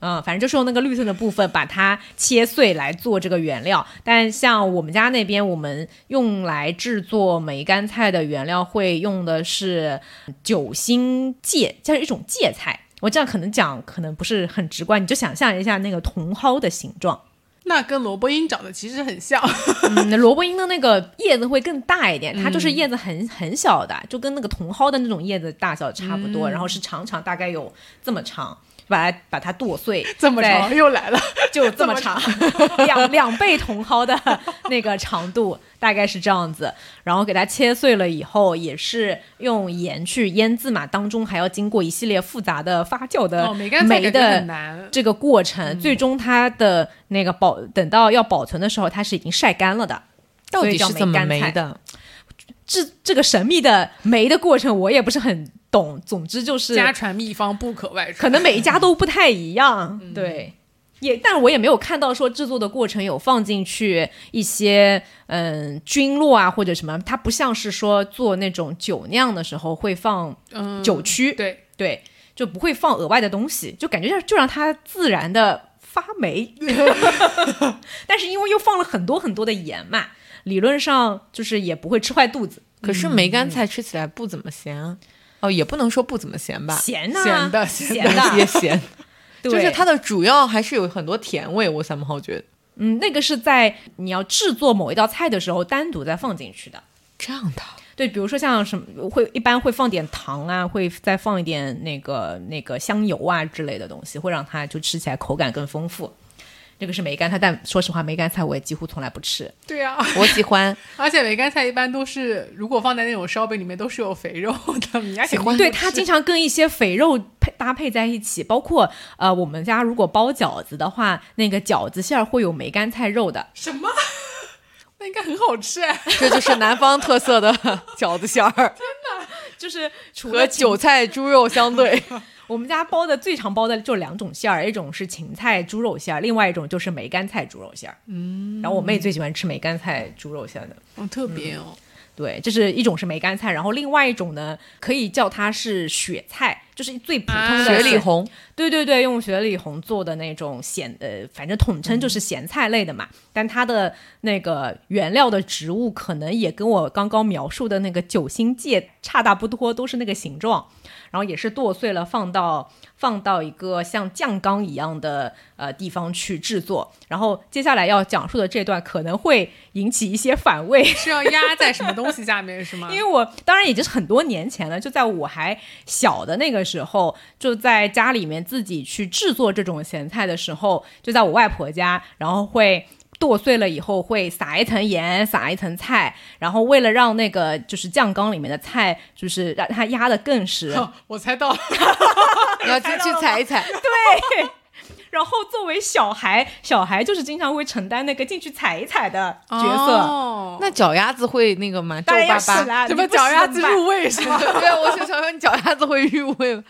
Speaker 2: 嗯，反正就是用那个绿色的部分把它切碎来做这个原料。但像我们家那边，我们用来制作梅干菜的原料会用的是九星芥，就是一种芥菜。我这样可能讲可能不是很直观，你就想象一下那个茼蒿的形状。
Speaker 1: 那跟萝卜缨长得其实很像，
Speaker 2: 嗯，萝卜缨的那个叶子会更大一点，它就是叶子很很小的，就跟那个茼蒿的那种叶子大小差不多，然后是长长，大概有这么长。把它把它剁碎，
Speaker 1: 这么长 又来了，
Speaker 2: 就这么长，两两倍茼蒿的那个长度，大概是这样子。然后给它切碎了以后，也是用盐去腌制嘛，当中还要经过一系列复杂的发酵的
Speaker 1: 酶
Speaker 2: 的这个过程，最终它的那个保等到要保存的时候，它是已经晒干了的。
Speaker 3: 到底是怎么梅的？
Speaker 2: 这这个神秘的酶的过程，我也不是很。懂，总之就是
Speaker 1: 家传秘方不可外传，
Speaker 2: 可能每一家都不太一样。对，也，但我也没有看到说制作的过程有放进去一些嗯菌落啊或者什么，它不像是说做那种酒酿的时候会放酒曲，
Speaker 1: 对
Speaker 2: 对，就不会放额外的东西，就感觉就让它自然的发霉。但是因为又放了很多很多的盐嘛，理论上就是也不会吃坏肚子。
Speaker 3: 可是梅干菜吃起来不怎么咸啊。哦，也不能说不怎么咸吧，
Speaker 2: 咸呐，
Speaker 1: 咸的，
Speaker 2: 咸
Speaker 1: 的
Speaker 3: 也咸，就是它的主要还是有很多甜味。我三号觉得，
Speaker 2: 嗯，那个是在你要制作某一道菜的时候单独再放进去的。
Speaker 3: 这样的，
Speaker 2: 对，比如说像什么会一般会放点糖啊，会再放一点那个那个香油啊之类的东西，会让它就吃起来口感更丰富。这个是梅干菜，但说实话，梅干菜我也几乎从来不吃。
Speaker 1: 对呀，
Speaker 3: 我喜欢。
Speaker 1: 而且梅干菜一般都是，如果放在那种烧饼里面，都是有肥肉的。你
Speaker 3: 喜欢？
Speaker 2: 对，它经常跟一些肥肉配搭配在一起。包括呃，我们家如果包饺子的话，那个饺子馅儿会有梅干菜肉的。
Speaker 1: 什么？那应该很好吃哎！
Speaker 3: 这就是南方特色的饺子馅儿。真
Speaker 1: 的，
Speaker 2: 就是
Speaker 3: 和韭菜猪肉相对。
Speaker 2: 我们家包的最常包的就两种馅儿，一种是芹菜猪肉馅儿，另外一种就是梅干菜猪肉馅儿。嗯，然后我妹最喜欢吃梅干菜猪肉馅的，
Speaker 1: 哦，特别哦。
Speaker 2: 对，这是一种是梅干菜，然后另外一种呢，可以叫它是雪菜，就是最普通的
Speaker 3: 雪里红。
Speaker 2: 对对对，用雪里红做的那种咸，呃，反正统称就是咸菜类的嘛。但它的那个原料的植物可能也跟我刚刚描述的那个九星芥差大不多，都是那个形状。然后也是剁碎了，放到放到一个像酱缸一样的呃地方去制作。然后接下来要讲述的这段可能会引起一些反胃，
Speaker 1: 是要压在什么东西下面是吗？
Speaker 2: 因为我当然已经是很多年前了，就在我还小的那个时候，就在家里面自己去制作这种咸菜的时候，就在我外婆家，然后会。剁碎了以后会撒一层盐，撒一层菜，然后为了让那个就是酱缸里面的菜就是让它压得更实，
Speaker 1: 我猜到，
Speaker 3: 你要进去踩一踩，
Speaker 2: 对。然后作为小孩，小孩就是经常会承担那个进去踩一踩的角色。
Speaker 3: 那脚丫子会那个吗？皱巴巴，
Speaker 1: 什么脚丫子入味是吗？
Speaker 3: 对，我想想说你脚丫子会入味吗？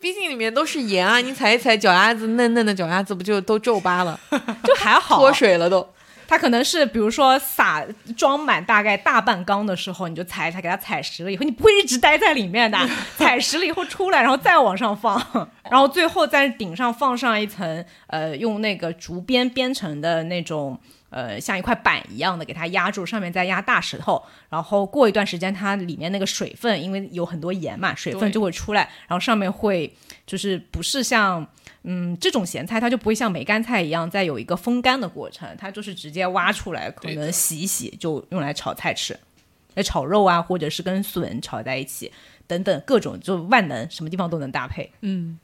Speaker 3: 毕竟里面都是盐啊，你踩一踩脚丫子，嫩嫩的脚丫子不就都皱巴了？
Speaker 2: 就还好，
Speaker 3: 脱水了都。
Speaker 2: 它可能是，比如说撒装满大概大半缸的时候，你就踩一踩，给它踩实了以后，你不会一直待在里面的，踩实了以后出来，然后再往上放，然后最后在顶上放上一层，呃，用那个竹编编成的那种，呃，像一块板一样的，给它压住，上面再压大石头，然后过一段时间，它里面那个水分，因为有很多盐嘛，水分就会出来，然后上面会就是不是像。嗯，这种咸菜它就不会像梅干菜一样再有一个风干的过程，它就是直接挖出来，可能洗一洗就用来炒菜吃，来炒肉啊，或者是跟笋炒在一起等等各种就万能，什么地方都能搭配。
Speaker 1: 嗯，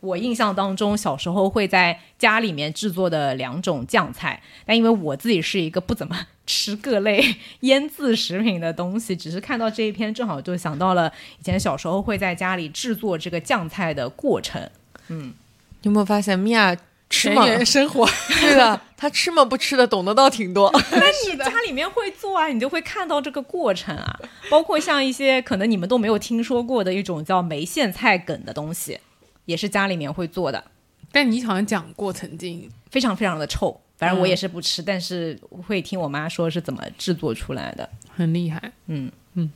Speaker 2: 我印象当中，小时候会在家里面制作的两种酱菜，但因为我自己是一个不怎么吃各类腌制食品的东西，只是看到这一篇，正好就想到了以前小时候会在家里制作这个酱菜的过程。
Speaker 3: 你有没有发现米娅吃
Speaker 1: 田
Speaker 3: 嘛？
Speaker 1: 园生活，
Speaker 3: 对的，她吃嘛不吃的，懂得倒挺多。
Speaker 2: 那你家里面会做啊，你就会看到这个过程啊，包括像一些可能你们都没有听说过的一种叫梅苋菜梗的东西，也是家里面会做的。
Speaker 1: 但你好像讲过曾经，
Speaker 2: 非常非常的臭。反正我
Speaker 1: 嗯
Speaker 2: 也是不吃，但是会听我妈说是怎么制作出来的。
Speaker 1: 很厉害。
Speaker 2: 嗯
Speaker 1: 嗯，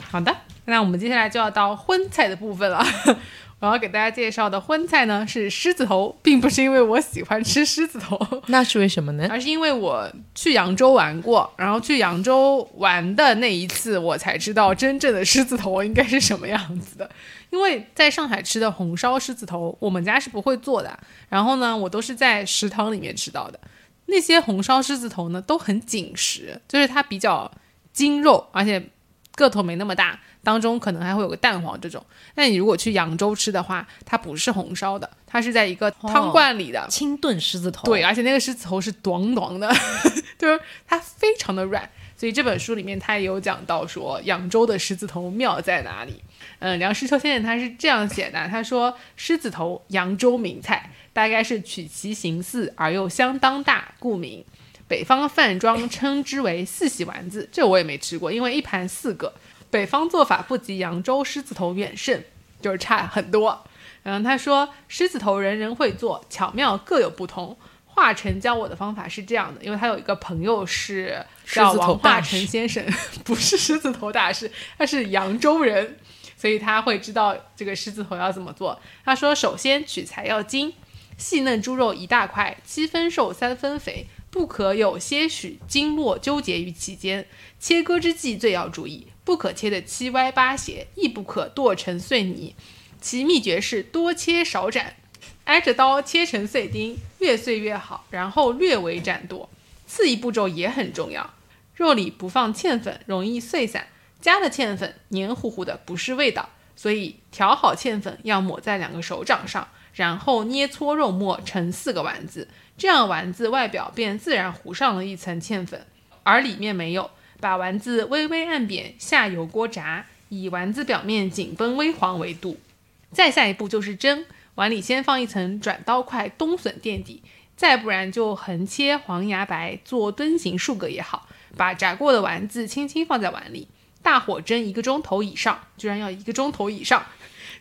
Speaker 1: 好的，那我们接下来就要到荤菜的部分了。我要给大家介绍的荤菜呢是狮子头，并不是因为我喜欢吃狮子头，
Speaker 3: 那是为什么呢？
Speaker 1: 而是因为我去扬州玩过，然后去扬州玩的那一次，我才知道真正的狮子头应该是什么样子的。因为在上海吃的红烧狮子头，我们家是不会做的。然后呢，我都是在食堂里面吃到的。那些红烧狮子头呢，都很紧实，就是它比较筋肉，而且个头没那么大，当中可能还会有个蛋黄这种。那你如果去扬州吃的话，它不是红烧的，它是在一个汤罐里的，
Speaker 2: 清炖狮子头，
Speaker 1: 对，而且那个狮子头是短短的，就是它非常的软。所以这本书里面他也有讲到说扬州的狮子头妙在哪里。嗯，梁实秋先生他是这样写的，他说狮子头扬州名菜，大概是取其形似而又相当大，故名。北方饭庄称之为四喜丸子，这我也没吃过，因为一盘四个。北方做法不及扬州狮子头远胜，就是差很多。嗯，他说狮子头人人会做，巧妙各有不同。华晨教我的方法是这样的，因为他有一个朋友是叫王华
Speaker 3: 大师
Speaker 1: 晨先生，不是狮子头大师，他是扬州人，所以他会知道这个狮子头要怎么做。他说，首先取材要精，细嫩猪肉一大块，七分瘦三分肥，不可有些许经络纠结于其间。切割之际最要注意，不可切得七歪八斜，亦不可剁成碎泥。其秘诀是多切少斩，挨着刀切成碎丁，越碎越好，然后略微斩剁。次一步骤也很重要，肉里不放芡粉，容易碎散；加了芡粉，黏糊糊的，不是味道。所以调好芡粉要抹在两个手掌上，然后捏搓肉末成四个丸子，这样丸子外表便自然糊上了一层芡粉，而里面没有。把丸子微微按扁，下油锅炸，以丸子表面紧绷微黄为度。再下一步就是蒸，碗里先放一层转刀块冬笋垫底，再不然就横切黄芽白做墩形数个也好。把炸过的丸子轻轻放在碗里，大火蒸一个钟头以上，居然要一个钟头以上。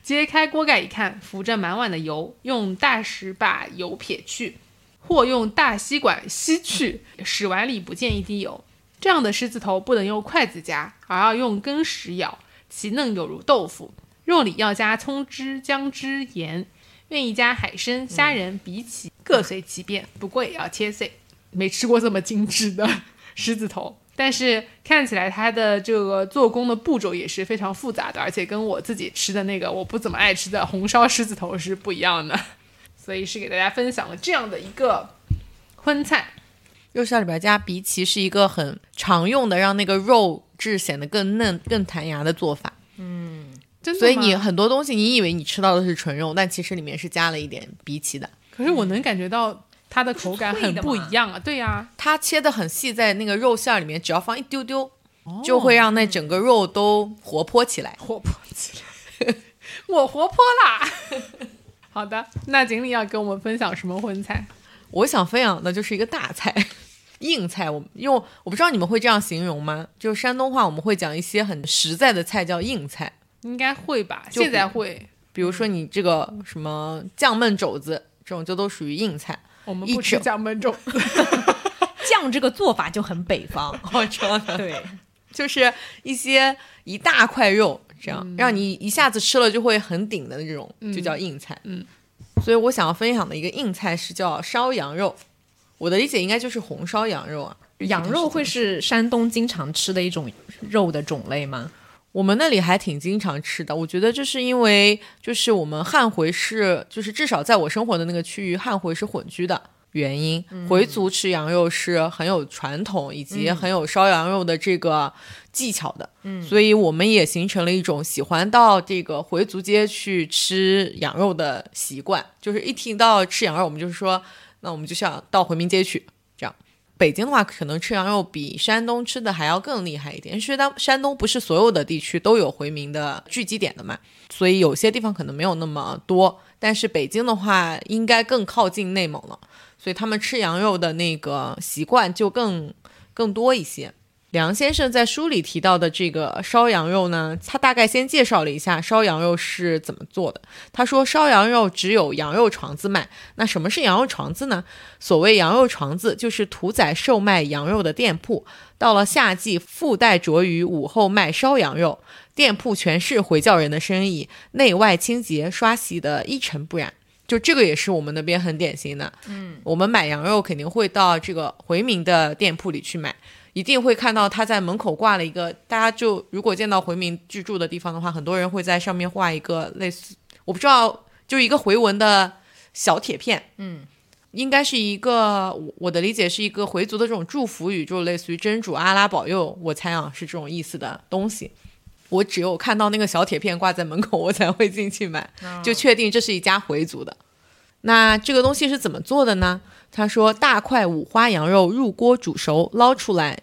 Speaker 1: 揭开锅盖一看，浮着满碗的油，用大石把油撇去，或用大吸管吸去，使碗里不见一滴油。这样的狮子头不能用筷子夹，而要用羹匙舀，其嫩有如豆腐。肉里要加葱汁、姜汁、盐，愿意加海参、虾仁、荸荠，各随其便，不过也要切碎。没吃过这么精致的 狮子头，但是看起来它的这个做工的步骤也是非常复杂的，而且跟我自己吃的那个我不怎么爱吃的红烧狮子头是不一样的。所以是给大家分享了这样的一个荤菜。
Speaker 3: 肉馅里边加荸荠是一个很常用的，让那个肉质显得更嫩、更弹牙的做法。
Speaker 1: 真的
Speaker 3: 所以你很多东西，你以为你吃到的是纯肉，但其实里面是加了一点荸荠的。
Speaker 1: 可是我能感觉到它的口感很不一样啊！对呀、
Speaker 3: 它切的很细，在那个肉馅儿里面，只要放一丢丢，就会让那整个肉都活泼起来。
Speaker 1: 活泼起来，我活泼啦！好的，那锦鲤要跟我们分享什么荤菜？
Speaker 3: 我想分享的就是一个大菜，硬菜。我用我不知道你们会这样形容吗？就是山东话我们会讲一些很实在的菜叫硬菜，
Speaker 1: 应该会吧？现在会，
Speaker 3: 比如说你这个什么酱焖肘子这种，就都属于硬菜。
Speaker 1: 我们不吃酱焖肘子。
Speaker 2: 酱这个做法就很北方。
Speaker 3: 我知道的，
Speaker 2: 对，
Speaker 3: 就是一些一大块肉，这样、让你一下子吃了就会很顶的那种，就叫硬菜。
Speaker 1: 嗯，
Speaker 3: 所以我想要分享的一个硬菜是叫烧羊肉，我的理解应该就是红烧羊肉啊。
Speaker 2: 羊肉会是山东经常吃的一种肉的种类吗？
Speaker 3: 我们那里还挺经常吃的，我觉得这是因为就是我们汉回是就是至少在我生活的那个区域，汉回是混居的，原因。回族吃羊肉是很有传统以及很有烧羊肉的这个技巧的，嗯，所以我们也形成了一种喜欢到这个回族街去吃羊肉的习惯。就是一听到吃羊肉，我们就是说，那我们就想到回民街去。北京的话，可能吃羊肉比山东吃的还要更厉害一点，因为当山东不是所有的地区都有回民的聚集点的嘛，所以有些地方可能没有那么多。但是北京的话，应该更靠近内蒙了，所以他们吃羊肉的那个习惯就更更多一些。梁先生在书里提到的这个烧羊肉呢，他大概先介绍了一下烧羊肉是怎么做的。他说，烧羊肉只有羊肉床子卖。那什么是羊肉床子呢？所谓羊肉床子，就是屠宰售卖羊肉的店铺。到了夏季，附带着于午后卖烧羊肉。店铺全是回教人的生意，内外清洁刷洗的一尘不染，就这个也是我们那边很典型的。嗯，我们买羊肉肯定会到这个回民的店铺里去买，一定会看到他在门口挂了一个。大家就如果见到回民居住的地方的话，很多人会在上面画一个类似，我不知道，就一个回文的小铁片。嗯，应该是一个我的理解是一个回族的这种祝福语，就类似于真主阿拉保佑，我猜啊是这种意思的东西。我只有看到那个小铁片挂在门口，我才会进去买，就确定这是一家回族的。那这个东西是怎么做的呢？他说：大块五花羊肉入锅煮熟，捞出来，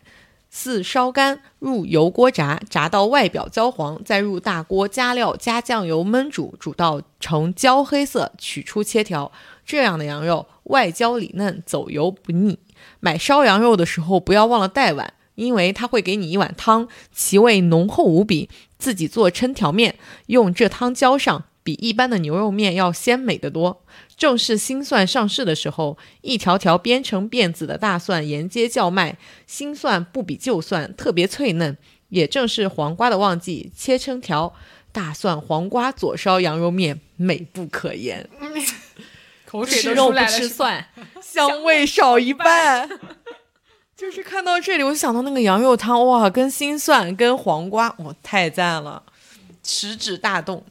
Speaker 3: 四烧干，入油锅炸，炸到外表焦黄，再入大锅加料加酱油焖煮，煮到呈焦黑色，取出切条。这样的羊肉外焦里嫩，走油不腻。买烧羊肉的时候不要忘了带碗。因为它会给你一碗汤，其味浓厚无比。自己做抻条面，用这汤浇上，比一般的牛肉面要鲜美得多。正是新蒜上市的时候，一条条编成辫子的大蒜沿街叫卖。新蒜不比旧蒜，特别脆嫩。也正是黄瓜的旺季，切成条，大蒜黄瓜佐烧羊肉面，美不可言。
Speaker 1: 口水
Speaker 2: 吃肉不
Speaker 1: 了，
Speaker 2: 吃蒜，
Speaker 3: 香味少一半。就是看到这里，我就想到那个羊肉汤，哇，跟新蒜、跟黄瓜，哇，太赞了，食指大动。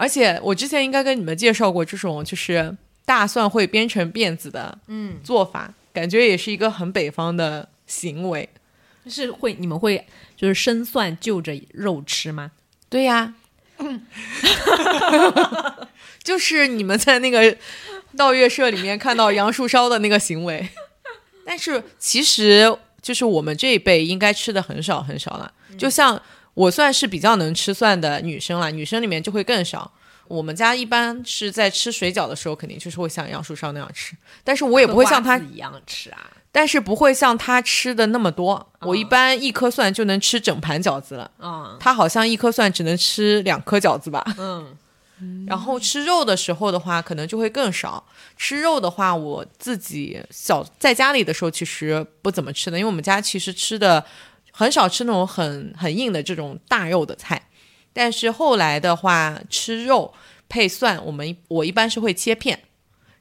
Speaker 3: 而且我之前应该跟你们介绍过这种，就是大蒜会编成辫子的，嗯，做法，感觉也是一个很北方的行为。
Speaker 2: 就是会你们会就是生蒜就着肉吃吗？
Speaker 3: 对呀，嗯 就是你们在那个道月社里面看到杨树梢的那个行为。但是其实就是我们这一辈应该吃的很少很少了。就像我算是比较能吃蒜的女生了，女生里面就会更少。我们家一般是在吃水饺的时候，肯定就是会像杨树梢那样吃，但是我也不会像他
Speaker 2: 一样吃啊。
Speaker 3: 但是不会像他吃的那么多。我一般一颗蒜就能吃整盘饺子了。嗯，他好像一颗蒜只能吃两颗饺子吧。嗯。然后吃肉的时候的话，可能就会更少。吃肉的话，我自己小在家里的时候，其实不怎么吃的，因为我们家其实吃的很少吃那种很很硬的这种大肉的菜。但是后来的话，吃肉配蒜，我们我一般是会切片。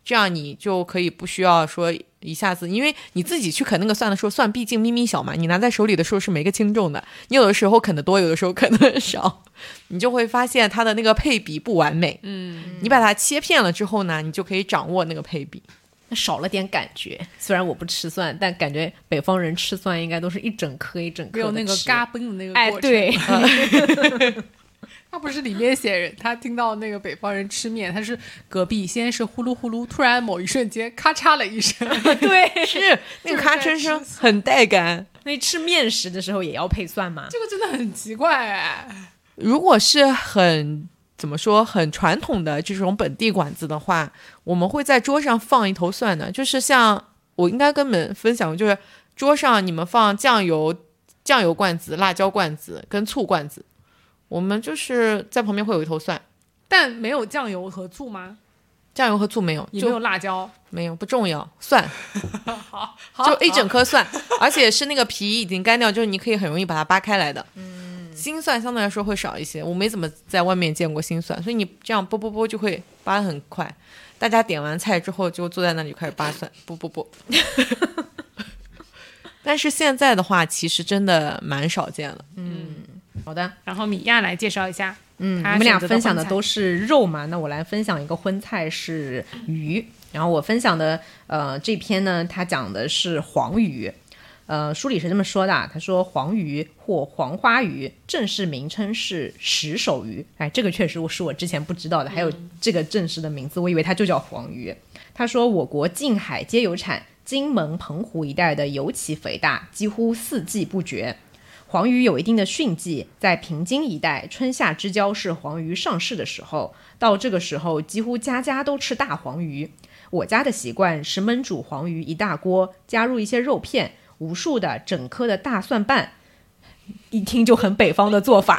Speaker 3: 这样你就可以不需要说一下子，因为你自己去啃那个蒜的时候，蒜毕竟咪咪小嘛，你拿在手里的时候是没个轻重的。你有的时候啃的多，有的时候啃的少，你就会发现它的那个配比不完美。嗯，你把它切片了之后呢，你就可以掌握那个配比，
Speaker 2: 少了点感觉。虽然我不吃蒜，但感觉北方人吃蒜应该都是一整颗一整颗，
Speaker 1: 没有那个嘎嘣的那个
Speaker 2: 哎，对。
Speaker 1: 他不是里面写人，他听到那个北方人吃面，他是隔壁先是呼噜呼噜，突然某一瞬间咔嚓了一声，
Speaker 2: 对，
Speaker 3: 是那个咔嚓声很带感。
Speaker 2: 那吃面食的时候也要配蒜吗？
Speaker 1: 这个真的很奇怪哎。
Speaker 3: 如果是很怎么说很传统的这种本地馆子的话，我们会在桌上放一头蒜的，就是像我应该跟你们分享过，就是桌上你们放酱油、酱油罐子、辣椒罐子跟醋罐子。我们就是在旁边会有一头蒜，
Speaker 1: 但没有酱油和醋吗？
Speaker 3: 酱油和醋没有，
Speaker 1: 也没有辣椒，
Speaker 3: 没有不重要。蒜，
Speaker 1: 好，
Speaker 3: 就一整颗蒜，而且是那个皮已经干掉，就是你可以很容易把它扒开来的。嗯，新蒜相对来说会少一些，我没怎么在外面见过心算，所以你这样剥剥剥就会扒的很快。大家点完菜之后就坐在那里开始扒蒜，剥剥剥。但是现在的话，其实真的蛮少见了。嗯。
Speaker 2: 好的，
Speaker 1: 然后米娅来介绍一下。
Speaker 2: 嗯，我们俩分享的都是肉嘛，那我来分享一个荤菜是鱼。然后我分享的呃这篇呢，它讲的是黄鱼。呃，书里是这么说的，他说黄鱼或黄花鱼正式名称是石首鱼。哎，这个确实是我之前不知道的，还有这个正式的名字，我以为它就叫黄鱼。他说我国近海皆有产，金门、澎湖一带的尤其肥大，几乎四季不绝。黄鱼有一定的汛季，在平津一带，春夏之交是黄鱼上市的时候，到这个时候，几乎家家都吃大黄鱼。我家的习惯是焖煮黄鱼一大锅，加入一些肉片。无数的整颗的大蒜瓣，一听就很北方的做法，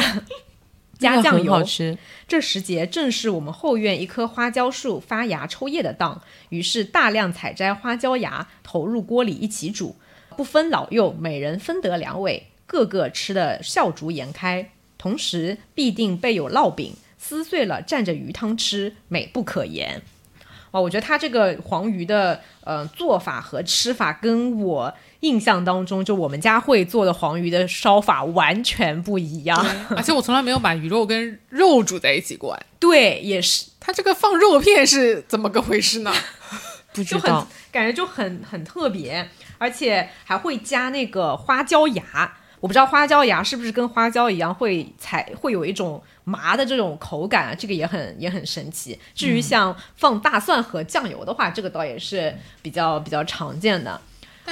Speaker 2: 加酱油。
Speaker 3: 好吃。
Speaker 2: 这时节正是我们后院一棵花椒树发芽抽叶的当，于是大量采摘花椒芽，投入锅里一起煮，不分老幼，每人分得两尾，个个吃得笑逐颜开。同时必定备有烙饼，撕碎了蘸着鱼汤吃，美不可言。哦，我觉得它这个黄鱼的呃做法和吃法跟我。印象当中，就我们家会做的黄鱼的烧法完全不一样，
Speaker 1: 而且我从来没有把鱼肉跟肉煮在一起过。
Speaker 2: 对，也是。
Speaker 1: 它这个放肉片是怎么个回事呢？
Speaker 3: 不知道，
Speaker 2: 感觉就很很特别，而且还会加那个花椒芽。我不知道花椒芽是不是跟花椒一样会采会有一种麻的这种口感啊？这个也很也很神奇。至于像放大蒜和酱油的话，这个倒也是比较比较常见的。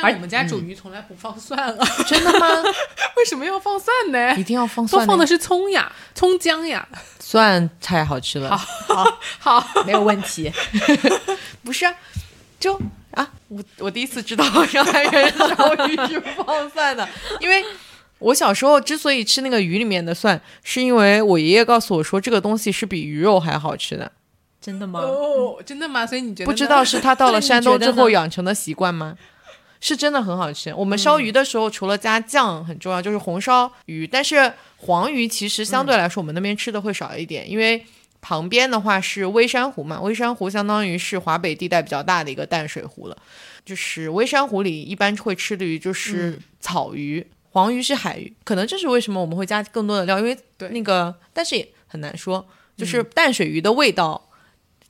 Speaker 1: 而我们家煮鱼从来不放蒜啊！
Speaker 3: 真的吗？
Speaker 1: 为什么要放蒜呢？
Speaker 3: 一定要放蒜？
Speaker 1: 都放的是葱呀，葱姜呀，
Speaker 3: 蒜太好吃了。
Speaker 2: 好，
Speaker 1: 好，好，
Speaker 2: 没有问题。
Speaker 3: 不是，就啊，我我第一次知道上海人烧鱼是放蒜的，因为我小时候之所以吃那个鱼里面的蒜，是因为我爷爷告诉我说这个东西是比鱼肉还好吃的。
Speaker 2: 真的吗？
Speaker 1: 哦，真的吗？所以你觉得
Speaker 3: 不知道是他到了山东之后养成的习惯吗？是真的很好吃。我们烧鱼的时候，除了加酱很重要，就是红烧鱼。但是黄鱼其实相对来说，我们那边吃的会少一点，因为旁边的话是微山湖嘛。微山湖相当于是华北地带比较大的一个淡水湖了。就是微山湖里一般会吃的鱼就是草鱼，黄鱼是海鱼。可能这是为什么我们会加更多的料，因为那个，但是也很难说，就是淡水鱼的味道。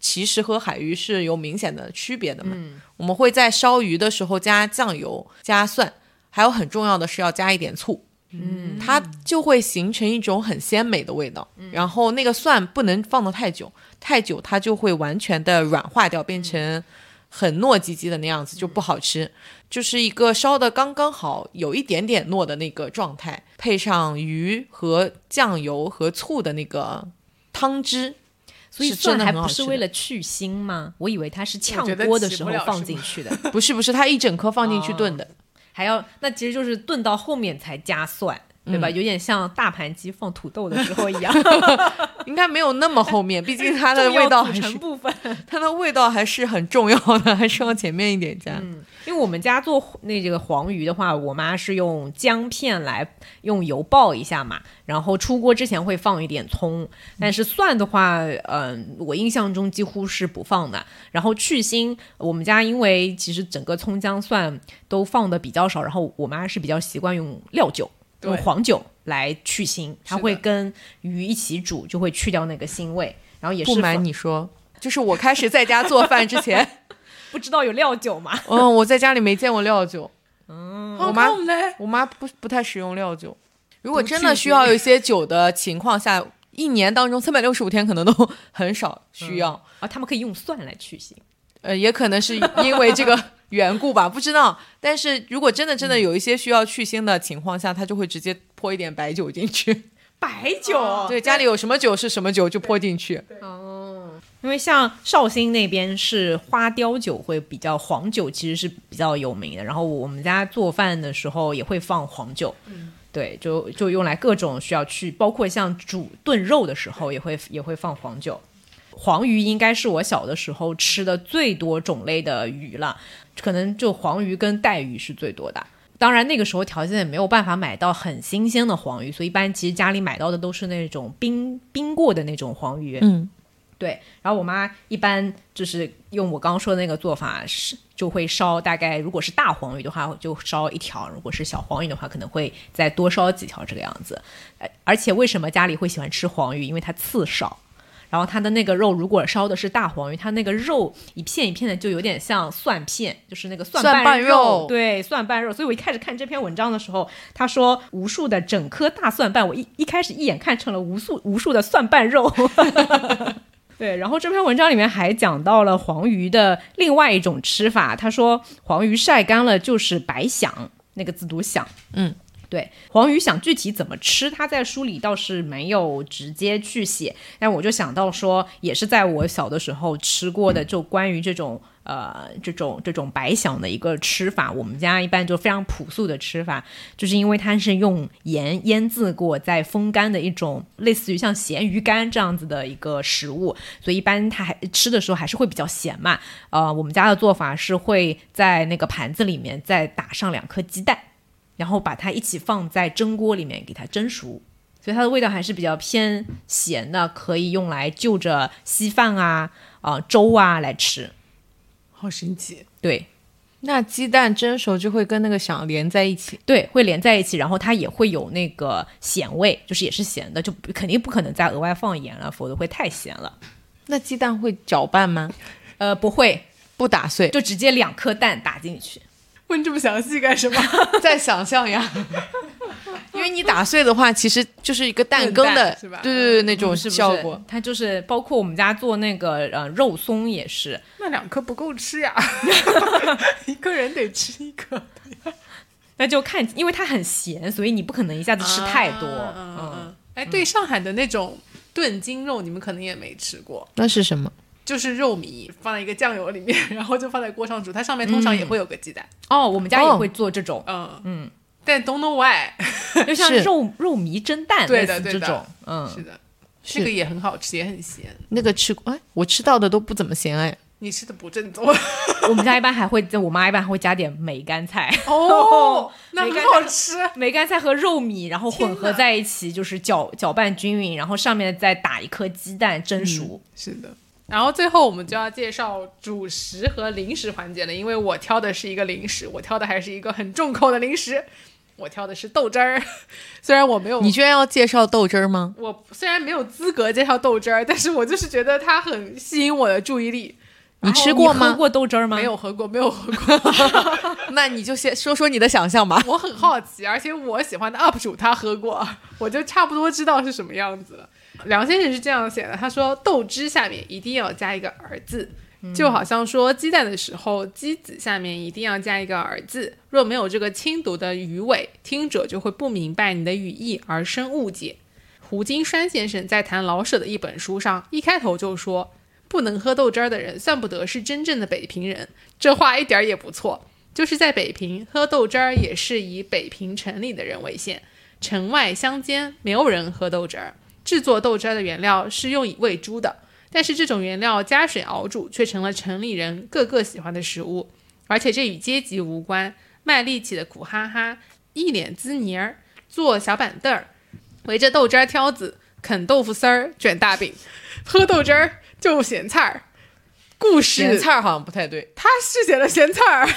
Speaker 3: 其实和海鱼是有明显的区别的嘛。我们会在烧鱼的时候加酱油、加蒜，还有很重要的是要加一点醋。
Speaker 2: 嗯，
Speaker 3: 它就会形成一种很鲜美的味道。然后那个蒜不能放的太久，太久它就会完全的软化掉，变成很糯叽叽的那样子，就不好吃。就是一个烧的刚刚好，有一点点糯的那个状态，配上鱼和酱油和醋的那个汤汁。
Speaker 2: 所以蒜还不是为了去腥吗？我以为它是炝锅的时候放进去的。
Speaker 3: 不是不是，它一整颗放进去炖的，
Speaker 2: 还要那其实就是炖到后面才加蒜，对吧？有点像大盘鸡放土豆的时候一样。
Speaker 3: 应该没有那么后面，毕竟它的味道
Speaker 2: 成部分，
Speaker 3: 它的味道还是很重要的，还是要前面一点加。
Speaker 2: 嗯，因为我们家做那这个黄鱼的话，我妈是用姜片来用油爆一下嘛，然后出锅之前会放一点葱，但是蒜的话，嗯，我印象中几乎是不放的。然后去腥，我们家因为其实整个葱姜蒜都放的比较少，然后我妈是比较习惯用料酒。用黄酒来去腥，它会跟鱼一起煮，就会去掉那个腥味。然后也是
Speaker 3: 不瞒你说，就是我开始在家做饭之前，
Speaker 2: 不知道有料酒吗？
Speaker 3: 嗯，我在家里没见过料酒。
Speaker 1: 嗯，
Speaker 3: 我妈我妈不不太使用料酒。如果真的需要有一些酒的情况下，一年当中三百六十五天可能都很少需要。
Speaker 2: 啊，他们可以用蒜来去腥。
Speaker 3: 呃，也可能是因为这个。缘故吧，不知道。但是如果真的真的有一些需要去腥的情况下，他就会直接泼一点白酒进去。
Speaker 2: 白酒，
Speaker 3: 对，家里有什么酒是什么酒就泼进去。
Speaker 2: 哦，因为像绍兴那边是花雕酒会比较，黄酒其实是比较有名的。然后我们家做饭的时候也会放黄酒。
Speaker 1: 嗯，
Speaker 2: 对，就就用来各种需要去，包括像煮炖肉的时候也会也会放黄酒。黄鱼应该是我小的时候吃的最多种类的鱼了。可能就黄鱼跟带鱼是最多的，当然那个时候条件也没有办法买到很新鲜的黄鱼，所以一般其实家里买到的都是那种冰冰过的那种黄鱼。
Speaker 3: 嗯，
Speaker 2: 对。然后我妈一般就是用我刚刚说的那个做法，是就会烧大概，如果是大黄鱼的话就烧一条，如果是小黄鱼的话可能会再多烧几条这个样子。而且为什么家里会喜欢吃黄鱼？因为它刺少。然后它的那个肉如果烧的是大黄鱼，它那个肉一片一片的，就有点像蒜片，就是那个蒜
Speaker 3: 蒜瓣
Speaker 2: 肉，
Speaker 3: 肉
Speaker 2: 对，蒜瓣肉。所以我一开始看这篇文章的时候，他说无数的整颗大蒜瓣，我一一开始一眼看成了无数 无数的蒜瓣肉。对，然后这篇文章里面还讲到了黄鱼的另外一种吃法。他说，黄鱼晒干了就是白响，那个字读响。
Speaker 3: 嗯，
Speaker 2: 对，黄鱼想具体怎么吃，他在书里倒是没有直接去写。但我就想到说，也是在我小的时候吃过的，就关于这种呃这种这种白想的一个吃法。我们家一般就非常朴素的吃法，就是因为它是用盐腌制过再风干的一种类似于像咸鱼干这样子的一个食物，所以一般它还吃的时候还是会比较咸嘛。呃，我们家的做法是会在那个盘子里面再打上两颗鸡蛋。然后把它一起放在蒸锅里面给它蒸熟，所以它的味道还是比较偏咸的，可以用来就着稀饭啊、啊、粥啊来吃。
Speaker 1: 好神奇。
Speaker 2: 对
Speaker 3: 那鸡蛋蒸熟就会跟那个想连在一起。
Speaker 2: 对，会连在一起，然后它也会有那个咸味，就是也是咸的，就肯定不可能再额外放盐了，否则会太咸了。
Speaker 3: 那鸡蛋会搅拌吗？
Speaker 2: 呃，不会，
Speaker 3: 不打碎，
Speaker 2: 就直接两颗蛋打进去。
Speaker 1: 问这么详细干什么？
Speaker 3: 在想象呀。因为你打碎的话，其实就是一个蛋羹的，
Speaker 1: 是吧
Speaker 3: 对对对，那种
Speaker 2: 是不是
Speaker 3: 效果。
Speaker 2: 它就是包括我们家做那个呃肉松也是，
Speaker 1: 那两颗不够吃呀，一个人得吃一颗。
Speaker 2: 那就看，因为它很咸，所以你不可能一下子吃太多。
Speaker 1: 嗯。哎，对，上海的那种炖筋肉，你们可能也没吃过，
Speaker 3: 那是什么？
Speaker 1: 就是肉糜放在一个酱油里面，然后就放在锅上煮，它上面通常也会有个鸡蛋。
Speaker 2: 哦，我们家也
Speaker 3: 哦
Speaker 2: 会做这种，
Speaker 1: 嗯
Speaker 2: 嗯，
Speaker 1: 但 don't know why。
Speaker 2: 就像肉肉糜蒸蛋，
Speaker 1: 对
Speaker 2: 类
Speaker 1: 的
Speaker 2: 这种，嗯，
Speaker 1: 是的，
Speaker 3: 是
Speaker 1: 这个也很好吃，也很咸。
Speaker 3: 那个吃过，哎，我吃到的都不怎么咸哎。
Speaker 1: 你吃的不正宗
Speaker 2: 我们家一般还会，我妈一般还会加点梅干菜，
Speaker 1: 哦，那很好吃。
Speaker 2: 梅干菜和肉糜，然后混合在一起，就是搅搅拌均匀，然后上面再打一颗鸡蛋蒸熟。
Speaker 1: 是的。然后最后我们就要介绍主食和零食环节了，因为我挑的是一个零食，我挑的还是一个很重口的零食，我挑的是豆汁儿。虽然我没有
Speaker 3: 你居然要介绍豆汁儿吗？
Speaker 1: 我虽然没有资格介绍豆汁儿，但是我就是觉得它很吸引我的注意力。
Speaker 3: 你吃过吗？
Speaker 2: 喝过豆汁儿吗？
Speaker 1: 没有喝过，没有喝过，
Speaker 3: 那你就先说说你的想象吧。
Speaker 1: 我很好奇，而且我喜欢的 UP 主他喝过，我就差不多知道是什么样子了。梁先生是这样写的，他说豆汁下面一定要加一个儿字，就好像说鸡蛋的时候，鸡子下面一定要加一个儿字。若没有这个轻读的鱼尾，听者就会不明白你的语义而生误解。胡金栓先生在谈老舍的一本书上，一开头就说：“不能喝豆汁儿的人，算不得是真正的北平人。”这话一点儿也不错。就是在北平喝豆汁儿，也是以北平城里的人为限，城外乡间没有人喝豆汁儿。制作豆汁儿的原料是用以喂猪的，但是这种原料加水熬煮，却成了城里人个个喜欢的食物。而且这与阶级无关，卖力气的苦哈哈，一脸滋泥儿，坐小板凳儿，围着豆汁儿挑子，啃豆腐丝儿，卷大饼，喝豆汁儿就咸菜儿。故事
Speaker 3: 咸菜儿好像不太对。
Speaker 1: 他是写了咸菜儿，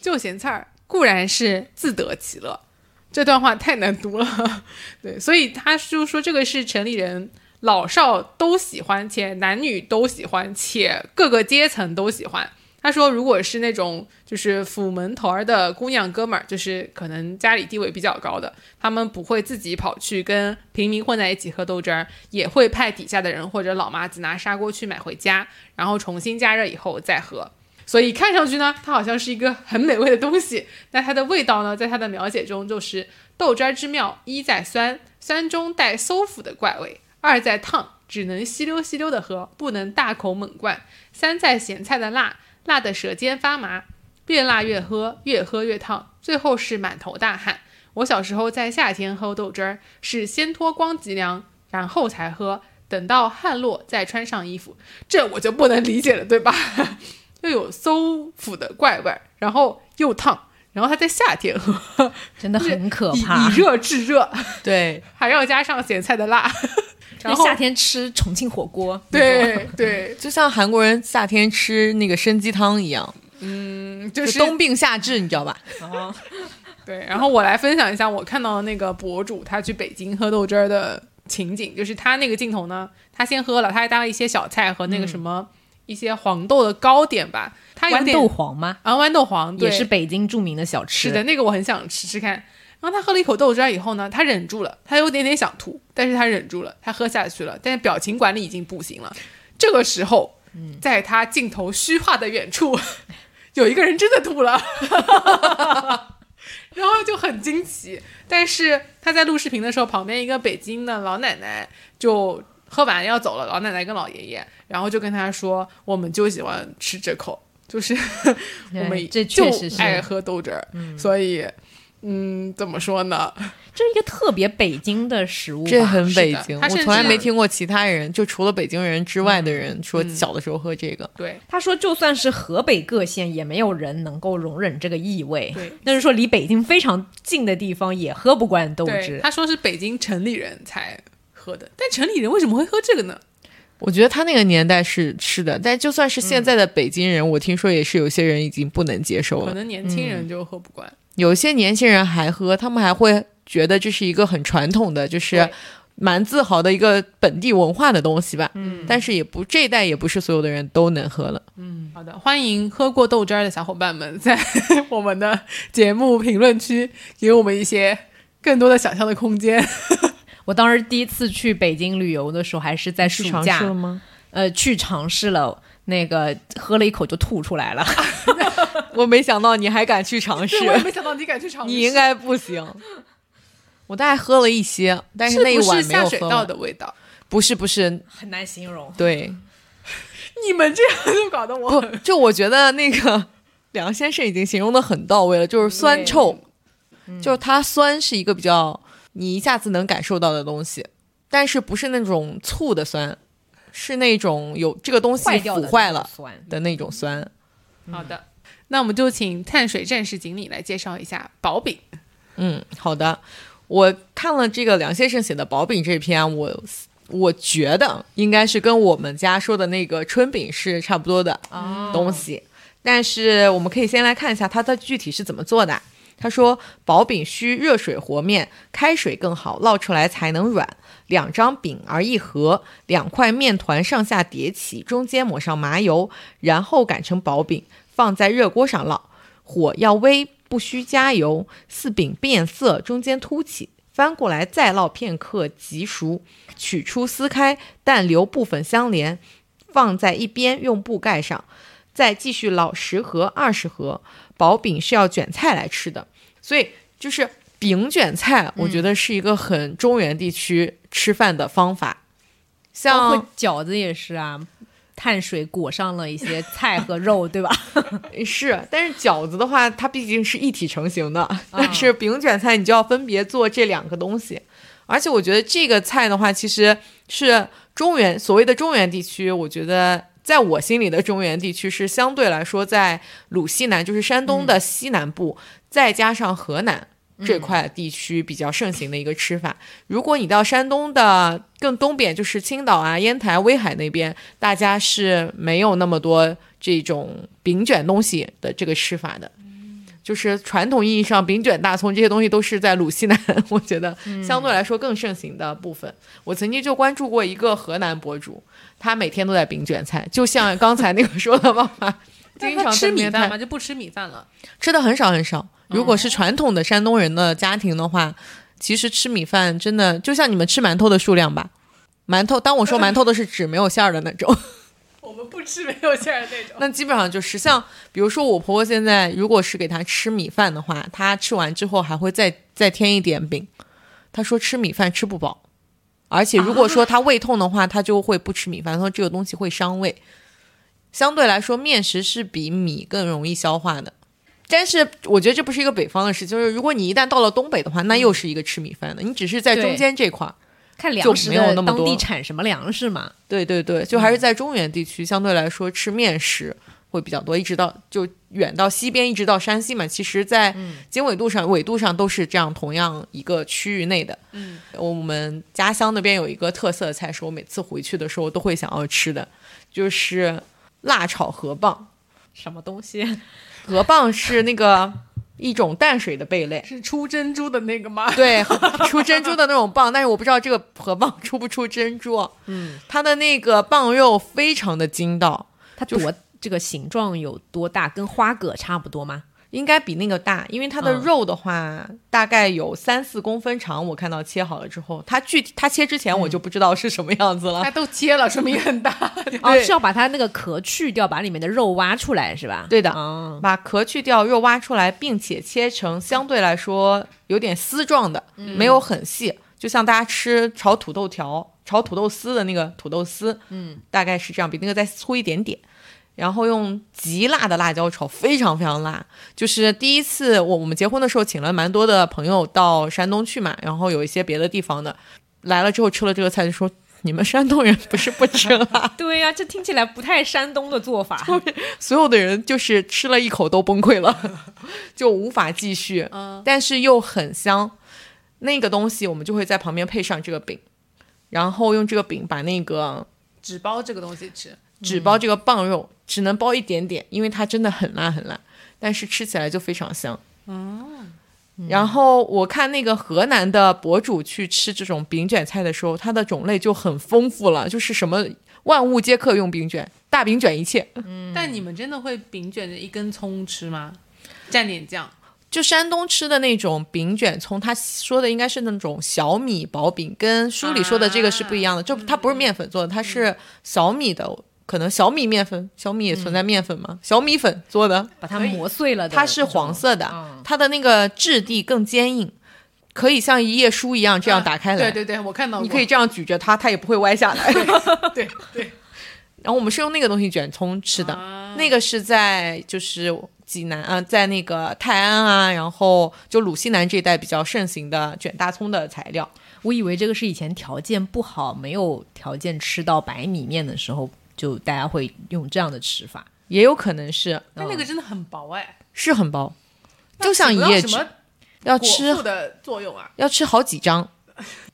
Speaker 1: 就咸菜儿固然是自得其乐，这段话太难读了。对，所以他就说这个是城里人老少都喜欢，且男女都喜欢，且各个阶层都喜欢。他说，如果是那种就是府门头儿的姑娘哥们儿，就是可能家里地位比较高的，他们不会自己跑去跟平民混在一起喝豆汁儿，也会派底下的人或者老妈子拿砂锅去买回家，然后重新加热以后再喝。所以看上去呢，它好像是一个很美味的东西，那它的味道呢，在它的描写中就是豆汁之妙：一在酸，酸中带馊腐的怪味；二在烫，只能吸溜吸溜的喝，不能大口猛灌；三在咸菜的辣，辣的舌尖发麻，越辣越喝，越喝越烫，最后是满头大汗。我小时候在夏天喝豆汁儿，是先脱光脊梁，然后才喝，等到汗落再穿上衣服，这我就不能理解了，对吧？又有馊腐的怪味，然后又烫，然后它在夏天喝，
Speaker 2: 真的很可怕
Speaker 1: 以。热制热，
Speaker 3: 对，
Speaker 1: 还要加上咸菜的辣，然后
Speaker 2: 夏天吃重庆火锅，
Speaker 1: 对对，
Speaker 3: 就像韩国人夏天吃那个参鸡汤一样，
Speaker 1: 嗯，
Speaker 3: 就是是冬病夏治，你知道吧？
Speaker 1: 对。然后我来分享一下我看到的那个博主他去北京喝豆汁儿的情景，就是他那个镜头呢，他先喝了，他还搭了一些小菜和那个什么、一些黄豆的糕点吧，
Speaker 2: 豌
Speaker 1: 点
Speaker 2: 豆黄吗？
Speaker 1: 啊豌豆黄对
Speaker 2: 也是北京著名的小吃。
Speaker 1: 是的，，那个我很想吃吃看。然后他喝了一口豆汁儿以后呢，他忍住了，他有点点想吐，但是他忍住了，他喝下去了，但是表情管理已经不行了。这个时候，在他镜头虚化的远处，有一个人真的吐了，然后就很惊奇。但是他在录视频的时候，旁边一个北京的老奶奶就喝完要走了，老奶奶跟老爷爷，然后就跟他说：“我们就喜欢吃这口，就是我们
Speaker 2: 这
Speaker 1: 就
Speaker 2: 确实是
Speaker 1: 爱喝豆汁儿，所以。”嗯，怎么说呢？
Speaker 2: 这是一个特别北京的食物吧，
Speaker 3: 这很北京，我从来没听过其他人，就除了北京人之外的人说小的时候喝这个。
Speaker 1: 对
Speaker 2: 他说，就算是河北各县，也没有人能够容忍这个异味。
Speaker 1: 对
Speaker 2: 那是说离北京非常近的地方也喝不惯豆，汁。
Speaker 1: 他说是北京城里人才喝的，但城里人为什么会喝这个呢？
Speaker 3: 我觉得他那个年代是是的，但就算是现在的北京人，我听说也是有些人已经不能接受了。
Speaker 1: 可能年轻人就喝不惯。
Speaker 3: 有些年轻人还喝，他们还会觉得这是一个很传统的，就是蛮自豪的一个本地文化的东西吧。嗯，但是也不这一代也不是所有的人都能喝了。
Speaker 1: 嗯好的，欢迎喝过豆汁儿的小伙伴们在 我们的节目评论区给我们一些更多的想象的空间。
Speaker 2: 我当时第一次去北京旅游的时候，还是在暑假，
Speaker 3: 了吗？
Speaker 2: 呃，去尝试了。那个喝了一口就吐出来了，
Speaker 3: 我没想到你还敢去尝试，
Speaker 1: 我也没想到你敢去尝试。
Speaker 3: 你应该不行。我大概喝了一些，但
Speaker 1: 是
Speaker 3: 那一碗
Speaker 1: 不是下水
Speaker 3: 没有喝完。
Speaker 1: 道的味道？
Speaker 3: 不是不是，
Speaker 2: 很难形容。
Speaker 3: 对，
Speaker 1: 你们这样就搞得我
Speaker 3: 就我觉得那个梁先生已经形容的很到位了，就是酸臭，就是它酸是一个比较你一下子能感受到的东西，但是不是那种醋的酸，是那种有这个东西腐坏了
Speaker 2: 那种酸，
Speaker 3: 的那种酸。
Speaker 1: 好的。那我们就请碳水战士锦鲤来介绍一下薄饼。
Speaker 3: 嗯，好的。我看了这个梁先生写的薄饼这篇，我我觉得应该是跟我们家说的那个春饼是差不多的东西。但是我们可以先来看一下它的具体是怎么做的。他说，薄饼需热水和面，开水更好，烙出来才能软。两张饼而一合，两块面团上下叠起，中间抹上麻油，然后擀成薄饼，放在热锅上烙，火要微，不需加油。四饼变色，中间凸起，翻过来再烙片刻即熟。取出撕开，但留部分相连，放在一边，用布盖上。再继续烙十盒、二十盒。薄饼是要卷菜来吃的，所以就是饼卷菜，我觉得是一个很中原地区吃饭的方法。像
Speaker 2: 饺子也是啊，碳水裹上了一些菜和肉，对吧？
Speaker 3: 是，但是饺子的话，它毕竟是一体成型的，但是饼卷菜你就要分别做这两个东西。而且我觉得这个菜的话，其实是中原所谓的中原地区，我觉得在我心里的中原地区是相对来说在鲁西南，就是山东的西南部，再加上河南。这块地区比较盛行的一个吃法。如果你到山东的更东边，就是青岛啊、烟台、威海那边，大家是没有那么多这种饼卷东西的这个吃法的。就是传统意义上饼卷大葱这些东西都是在鲁西南，我觉得相对来说更盛行的部分。我曾经就关注过一个河南博主，他每天都在饼卷菜，就像 刚才那个说的妈妈，经常
Speaker 1: 吃米饭吗？就不吃米饭了。
Speaker 3: 吃的很少很少。如果是传统的山东人的家庭的话，其实吃米饭真的就像你们吃馒头的数量吧。馒头，当我说馒头的是指没有馅儿的那种，
Speaker 1: 我们不吃没有馅儿的那种。
Speaker 3: 那基本上就是像，比如说我婆婆现在如果是给她吃米饭的话，她吃完之后还会再再添一点饼。她说吃米饭吃不饱，而且如果说她胃痛的话，她就会不吃米饭，她说这个东西会伤胃。相对来说，面食是比米更容易消化的。但是我觉得这不是一个北方的事，就是如果你一旦到了东北的话，那又是一个吃米饭的。你只是在中间这块儿，
Speaker 2: 看粮食的
Speaker 3: 没有那么多
Speaker 2: 当地产什么粮食嘛。
Speaker 3: 对对对，就还是在中原地区，相对来说吃面食会比较多，一直到就远到西边，一直到山西嘛。其实，在经纬度上、纬度上都是这样，同样一个区域内的。
Speaker 1: 嗯，
Speaker 3: 我们家乡那边有一个特色菜，是我每次回去的时候都会想要吃的，就是辣炒河蚌。
Speaker 2: 什么东西？
Speaker 3: 河蚌是那个一种淡水的贝类。
Speaker 1: 是出珍珠的那个吗？
Speaker 3: 对，出珍珠的那种蚌，但是我不知道这个河蚌出不出珍珠。嗯，它的那个蚌肉非常的筋道，
Speaker 2: 它多这个形状有多大？跟花蛤差不多吗？
Speaker 3: 应该比那个大，因为它的
Speaker 2: 嗯
Speaker 3: 肉的话、大概有三四公分长。我看到切好了之后，它具体它切之前我就不知道是什么样子了。
Speaker 1: 它都切了，说明很大。
Speaker 2: 哦，是要把它那个壳去掉，把里面的肉挖出来是吧？
Speaker 3: 对的
Speaker 2: 哦，
Speaker 3: 把壳去掉，肉挖出来，并且切成相对来说有点丝状的，没有很细，就像大家吃炒土豆条、炒土豆丝的那个土豆丝，嗯，大概是这样，比那个再粗一点点。然后用极辣的辣椒炒，非常非常辣。就是第一次我我们结婚的时候，请了蛮多的朋友到山东去嘛，然后有一些别的地方的来了之后吃了这个菜，就说你们山东人不是不吃辣，
Speaker 2: 对呀、这听起来不太山东的做法。
Speaker 3: 所有的人就是吃了一口都崩溃了，就无法继续。
Speaker 1: 嗯，
Speaker 3: 但是又很香。那个东西我们就会在旁边配上这个饼，然后用这个饼把那个
Speaker 1: 只包这个东西吃。
Speaker 3: 只包这个棒肉，只能包一点点，因为它真的很辣很辣，但是吃起来就非常香。嗯然后我看那个河南的博主去吃这种饼卷菜的时候，它的种类就很丰富了，就是什么万物皆可用饼卷，大饼卷一切。
Speaker 1: 但你们真的会饼卷着一根葱吃吗？蘸点酱。
Speaker 3: 就山东吃的那种饼卷葱，他说的应该是那种小米薄饼，跟书里说的这个是不一样的。就它不是面粉做的，它是小米的，可能小米面粉，小米也存在面粉嘛，小米粉做的，
Speaker 2: 把它磨碎了的，
Speaker 3: 它是黄色的，
Speaker 2: 嗯
Speaker 3: 它的那个质地更坚硬，可以像一页书一样这样打开来。
Speaker 1: 对对对，我看到过。
Speaker 3: 你可以这样举着它，它也不会歪下来。
Speaker 1: 对对
Speaker 3: 然后我们是用那个东西卷葱吃的，
Speaker 1: 啊
Speaker 3: 那个是在就是济南啊、在那个泰安啊，然后就鲁西南这一带比较盛行的卷大葱的材料。
Speaker 2: 我以为这个是以前条件不好，没有条件吃到白米面的时候，就大家会用这样的吃法。
Speaker 3: 也有可能是
Speaker 1: 但那个真的很薄哎，
Speaker 3: 是很薄，就像
Speaker 1: 起
Speaker 3: 一页纸，要吃
Speaker 1: 的作用啊。
Speaker 3: 要吃好几张，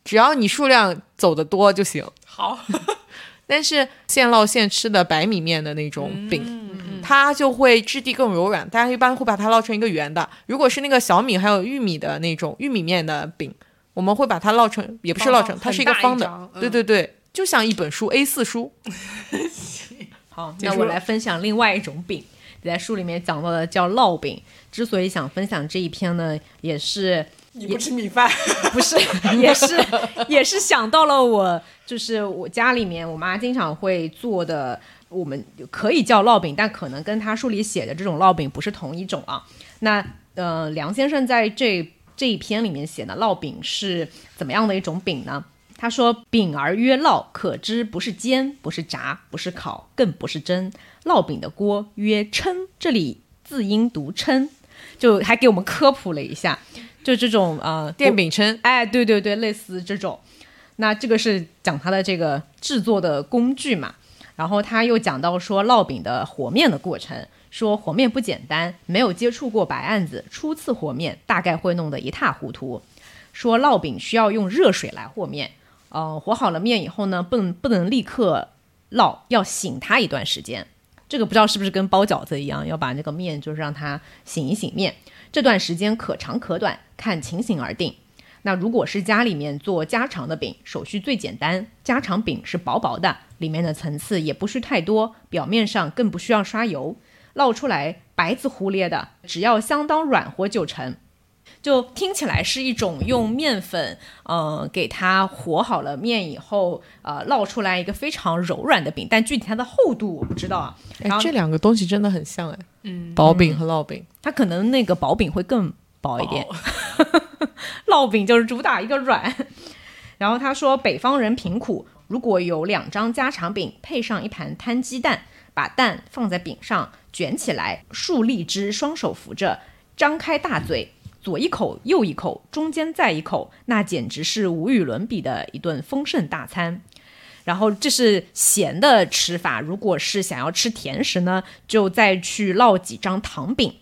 Speaker 3: 只要你数量走得多就行。
Speaker 1: 好，
Speaker 3: 但是现烙现吃的白米面的那种饼，
Speaker 1: 嗯
Speaker 3: 它就会质地更柔软，大家一般会把它烙成一个圆的。如果是那个小米还有玉米的那种玉米面的饼，我们会把它烙成，也不是烙成，
Speaker 1: 哦
Speaker 3: 它是一个方的对对对，就像一本书 A 四书。
Speaker 2: 好，那我来分享另外一种饼，在书里面讲到的叫烙饼。之所以想分享这一篇呢，也是
Speaker 1: 你不吃米饭，
Speaker 2: 不是，也是也是想到了我，就是我家里面我妈经常会做的，我们可以叫烙饼，但可能跟他书里写的这种烙饼不是同一种啊。那呃，梁先生在这这一篇里面写的烙饼是怎么样的一种饼呢？他说：“饼而曰烙，可知不是煎，不是炸，不是烤，更不是蒸。烙饼的锅曰称，这里字音读称，就还给我们科普了一下，就这种呃
Speaker 3: 电饼铛，
Speaker 2: 哎，对对对，类似这种。那这个是讲它的这个制作的工具嘛，然后他又讲到说烙饼的和面的过程，说和面不简单，没有接触过白案子，初次和面大概会弄得一塌糊涂。说烙饼需要用热水来和面，呃，和好了面以后呢，不能不能立刻烙，要醒它一段时间。这个不知道是不是跟包饺子一样，要把那个面就是让它醒一醒面，这段时间可长可短，看情形而定。那如果是家里面做家常的饼，手续最简单，家常饼是薄薄的，里面的层次也不需太多，表面上更不需要刷油，烙出来白子糊咧的，只要相当软和就成。就听起来是一种用面粉，呃，给它和好了面以后，呃，烙出来一个非常柔软的饼，但具体它的厚度我不知道啊。然
Speaker 3: 哎，
Speaker 2: 后
Speaker 3: 这两个东西真的很像哎，
Speaker 1: 嗯，
Speaker 3: 薄饼和烙饼。
Speaker 2: 它可能那个薄饼会更薄一点，烙饼就是主打一个软。然后他说，北方人贫苦，如果有两张家常饼，配上一盘摊鸡蛋，把蛋放在饼上卷起来，竖立之，双手扶着，张开大嘴。左一口，右一口，中间再一口，那简直是无与伦比的一顿丰盛大餐。然后这是咸的吃法，如果是想要吃甜食呢，就再去烙几张糖饼。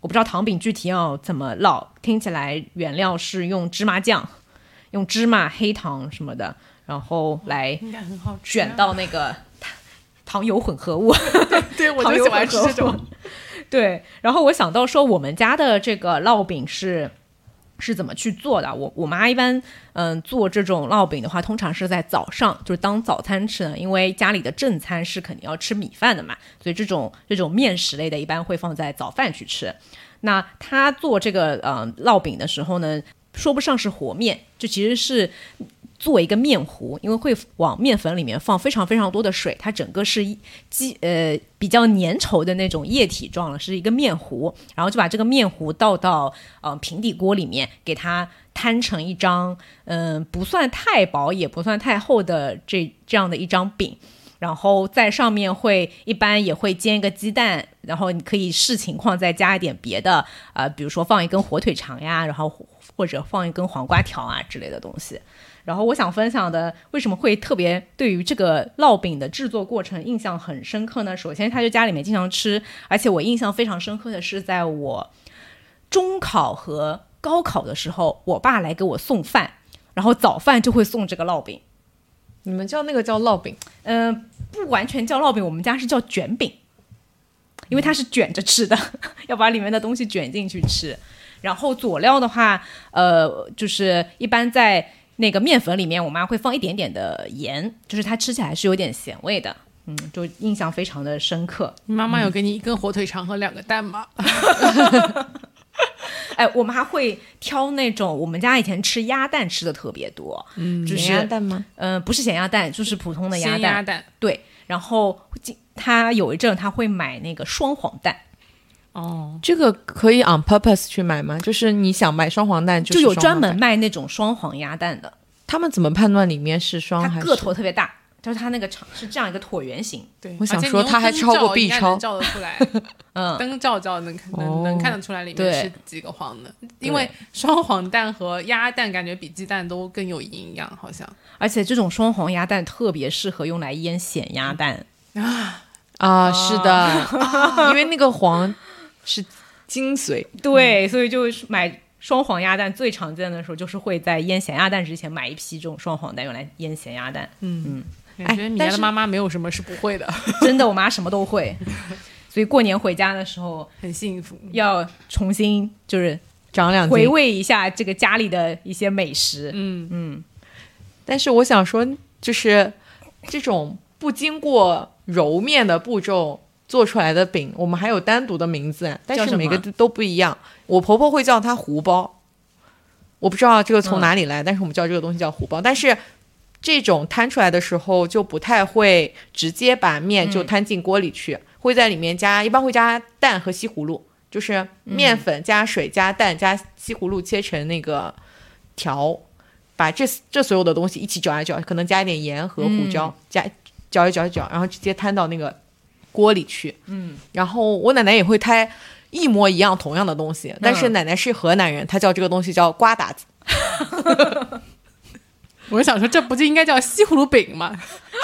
Speaker 2: 我不知道糖饼具体要怎么烙，听起来原料是用芝麻酱，用芝麻、黑糖什么的，然后来。卷到那个糖糖油混合物。
Speaker 1: 对，我
Speaker 2: 糖油
Speaker 1: 就喜欢吃这种。
Speaker 2: 对，然后我想到说，我们家的这个烙饼是是怎么去做的？我我妈一般嗯做这种烙饼的话，通常是在早上，就是当早餐吃的，因为家里的正餐是肯定要吃米饭的嘛，所以这种这种面食类的，一般会放在早饭去吃。那她做这个呃烙饼的时候呢，说不上是和面，就其实是。做一个面糊，因为会往面粉里面放非常非常多的水，它整个是基呃比较粘稠的那种液体状了，是一个面糊，然后就把这个面糊倒到呃平底锅里面，给它摊成一张嗯不算太薄也不算太厚的这这样的一张饼，然后在上面会一般也会煎一个鸡蛋，然后你可以视情况再加一点别的呃，比如说放一根火腿肠呀，然后或者放一根黄瓜条啊之类的东西。然后我想分享的，为什么会特别对于这个烙饼的制作过程印象很深刻呢？首先，他就家里面经常吃，而且我印象非常深刻的是，在我中考和高考的时候，我爸来给我送饭，然后早饭就会送这个烙饼。
Speaker 3: 你们叫那个叫烙饼？
Speaker 2: 嗯，不完全叫烙饼，我们家是叫卷饼，因为它是卷着吃的，要把里面的东西卷进去吃。然后佐料的话，呃，就是一般在。那个面粉里面，我妈会放一点点的盐，就是它吃起来是有点咸味的，嗯，就印象非常的深刻。
Speaker 1: 你妈妈有给你一根火腿肠和两个蛋吗？
Speaker 2: 哎，我妈会挑那种，我们家以前吃鸭蛋吃的特别多，
Speaker 3: 嗯，
Speaker 2: 就是
Speaker 3: 鸭蛋吗？
Speaker 2: 嗯，不是咸鸭蛋，就是普通的鸭蛋。
Speaker 1: 鸭蛋，
Speaker 2: 对。然后她有一阵她会买那个双黄蛋。
Speaker 1: 哦，
Speaker 3: 这个可以 on purpose 去买吗？就是你想买双黄蛋，
Speaker 2: 就有专门卖那种双黄鸭蛋的。
Speaker 3: 他们怎么判断里面是双还是？
Speaker 2: 个头特别大，就是它那个长是这样一个椭圆形。
Speaker 1: 对，
Speaker 3: 我想说它还超过 B 超，
Speaker 1: 照得出来。
Speaker 2: 嗯，
Speaker 1: 灯照照能看能能看得出来里面是几个黄的。因为双黄蛋和鸭蛋感觉比鸡蛋都更有营养，好像。
Speaker 2: 而且这种双黄鸭蛋特别适合用来腌咸鸭蛋
Speaker 1: 啊
Speaker 3: 啊！是的，因为那个黄。是精髓，
Speaker 2: 对，所以就买双黄鸭蛋。最常见的时候就是会在腌咸鸭蛋之前买一批这种双黄蛋，用来腌咸鸭蛋。
Speaker 1: 嗯嗯，感觉得你家的妈妈没有什么是不会的，
Speaker 2: 真的，我妈什么都会。所以过年回家的时候
Speaker 1: 很幸福，
Speaker 2: 要重新就是
Speaker 3: 长两
Speaker 2: 回味一下这个家里的一些美食。
Speaker 1: 嗯
Speaker 2: 嗯，
Speaker 3: 但是我想说，就是这种不经过揉面的步骤。做出来的饼，我们还有单独的名字，但是每个都不一样。我婆婆会叫它糊包，我不知道这个从哪里来，但是我们叫这个东西叫糊包。但是这种摊出来的时候就不太会直接把面就摊进锅里去，会在里面加，一般会加蛋和西葫芦，就是面粉加水加蛋加西葫芦切成那个条，把这这所有的东西一起搅一搅，可能加一点盐和胡椒，加搅一搅一搅，然后直接摊到那个。锅里去，
Speaker 2: 嗯，
Speaker 3: 然后我奶奶也会拍一模一样同样的东西，但是奶奶是河南人，她叫这个东西叫瓜达子。
Speaker 1: 我想说，这不就应该叫西葫芦饼吗？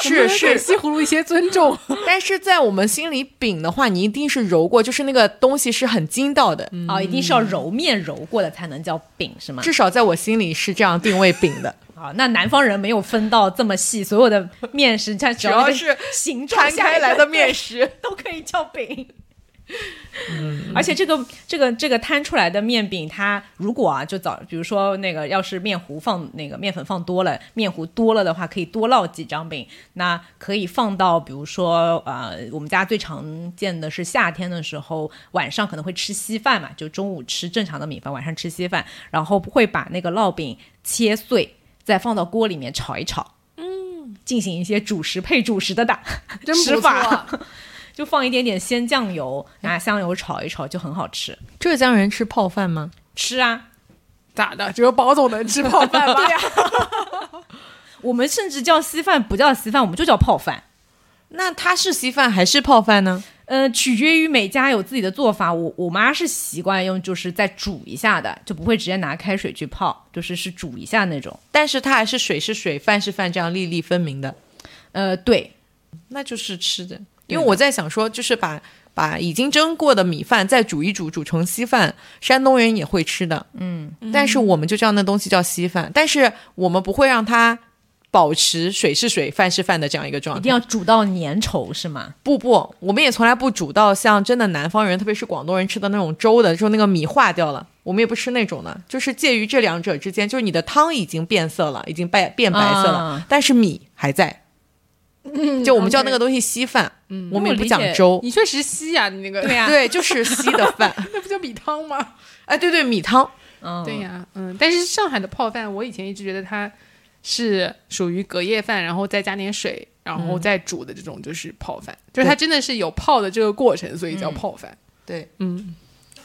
Speaker 3: 是是，
Speaker 1: 西葫芦一些尊重。
Speaker 3: 但是在我们心里，饼的话，你一定是揉过，就是那个东西是很筋道的
Speaker 2: 哦，一定是要揉面揉过的才能叫饼，是吗？
Speaker 3: 至少在我心里是这样定位饼的。
Speaker 2: 啊，那南方人没有分到这么细，所有的面食，它
Speaker 3: 只要是
Speaker 2: 形状
Speaker 3: 开来的面食
Speaker 2: 都可以叫饼。嗯，而且这个这个这个摊出来的面饼，它如果啊，就早，比如说那个要是面糊放那个面粉放多了，面糊多了的话，可以多烙几张饼。那可以放到，比如说呃，我们家最常见的是夏天的时候，晚上可能会吃稀饭嘛，就中午吃正常的米饭，晚上吃稀饭，然后会把那个烙饼切碎。再放到锅里面炒一炒，
Speaker 1: 嗯，
Speaker 2: 进行一些主食配主食的打
Speaker 1: 吃
Speaker 2: 法，就放一点点鲜酱油，拿香油炒一炒，就很好吃。
Speaker 3: 浙江人吃泡饭吗？
Speaker 2: 吃啊，
Speaker 1: 咋的？只有宝总能吃泡饭吗？
Speaker 2: 对呀，我们甚至叫稀饭不叫稀饭，我们就叫泡饭。
Speaker 3: 那它是稀饭还是泡饭呢？
Speaker 2: 呃，取决于每家有自己的做法。我我妈是习惯用，就是再煮一下的，就不会直接拿开水去泡，就是是煮一下那种。
Speaker 3: 但是它还是水是水，饭是饭，这样粒粒分明的。
Speaker 2: 呃，对，
Speaker 3: 那就是吃的。因为我在想说，就是把把已经蒸过的米饭再煮一煮，煮成稀饭，山东人也会吃的。
Speaker 2: 嗯，
Speaker 3: 但是我们就叫那东西叫稀饭，但是我们不会让它。保持水是水，饭是饭的这样一个状态。
Speaker 2: 一定要煮到粘稠是吗？
Speaker 3: 不不，我们也从来不煮到像真的南方人，特别是广东人吃的那种粥的，就那个米化掉了，我们也不吃那种的，就是介于这两者之间，就是你的汤已经变色了，已经白变白色了，
Speaker 2: 啊
Speaker 3: 但是米还在。就我们叫那个东西稀饭，嗯，我们也不讲粥，
Speaker 1: 你确实稀啊，你那个
Speaker 2: 对呀
Speaker 3: 对，就是稀的饭。
Speaker 1: 那不叫米汤吗？
Speaker 3: 哎，对对，米汤，
Speaker 2: 嗯，
Speaker 1: 对呀，嗯，但是上海的泡饭，我以前一直觉得它是属于隔夜饭，然后再加点水，然后再煮的这种，就是泡饭，就是它真的是有泡的这个过程，所以叫泡饭。
Speaker 3: 对，
Speaker 1: 嗯，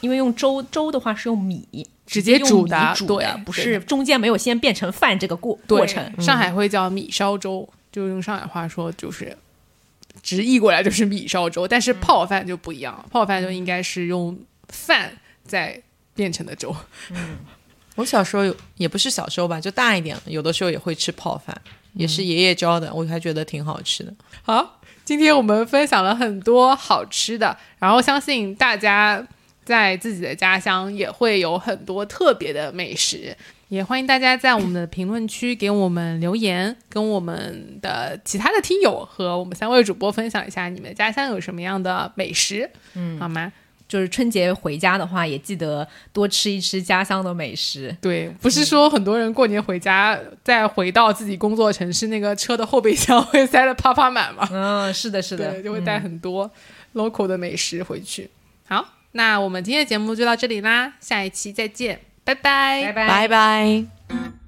Speaker 2: 因为用粥粥的话是用米
Speaker 1: 直接煮的
Speaker 2: 煮
Speaker 1: 对
Speaker 2: 不是中间没有先变成饭这个过过程。
Speaker 1: 上海会叫米烧粥，就用上海话说就是。直译过来就是米烧粥，但是泡饭就不一样，泡饭就应该是用饭再变成的粥。
Speaker 3: 我小时候有，也不是小时候吧，就大一点，有的时候也会吃泡饭，也是爷爷教的，我还觉得挺好吃的。
Speaker 1: 好，今天我们分享了很多好吃的，然后相信大家在自己的家乡也会有很多特别的美食，也欢迎大家在我们的评论区给我们留言，跟我们的其他的听友和我们三位主播分享一下你们家乡有什么样的美食，嗯，好吗？
Speaker 2: 就是春节回家的话，也记得多吃一吃家乡的美食。
Speaker 1: 对，不是说很多人过年回家，再回到自己工作城市，那个车的后备箱会塞得啪啪满吗？
Speaker 2: 嗯，是的，是的，
Speaker 1: 对，就会带很多 local 的美食回去。好，那我们今天的节目就到这里啦，下一期再见，
Speaker 2: 拜拜。
Speaker 3: 拜拜。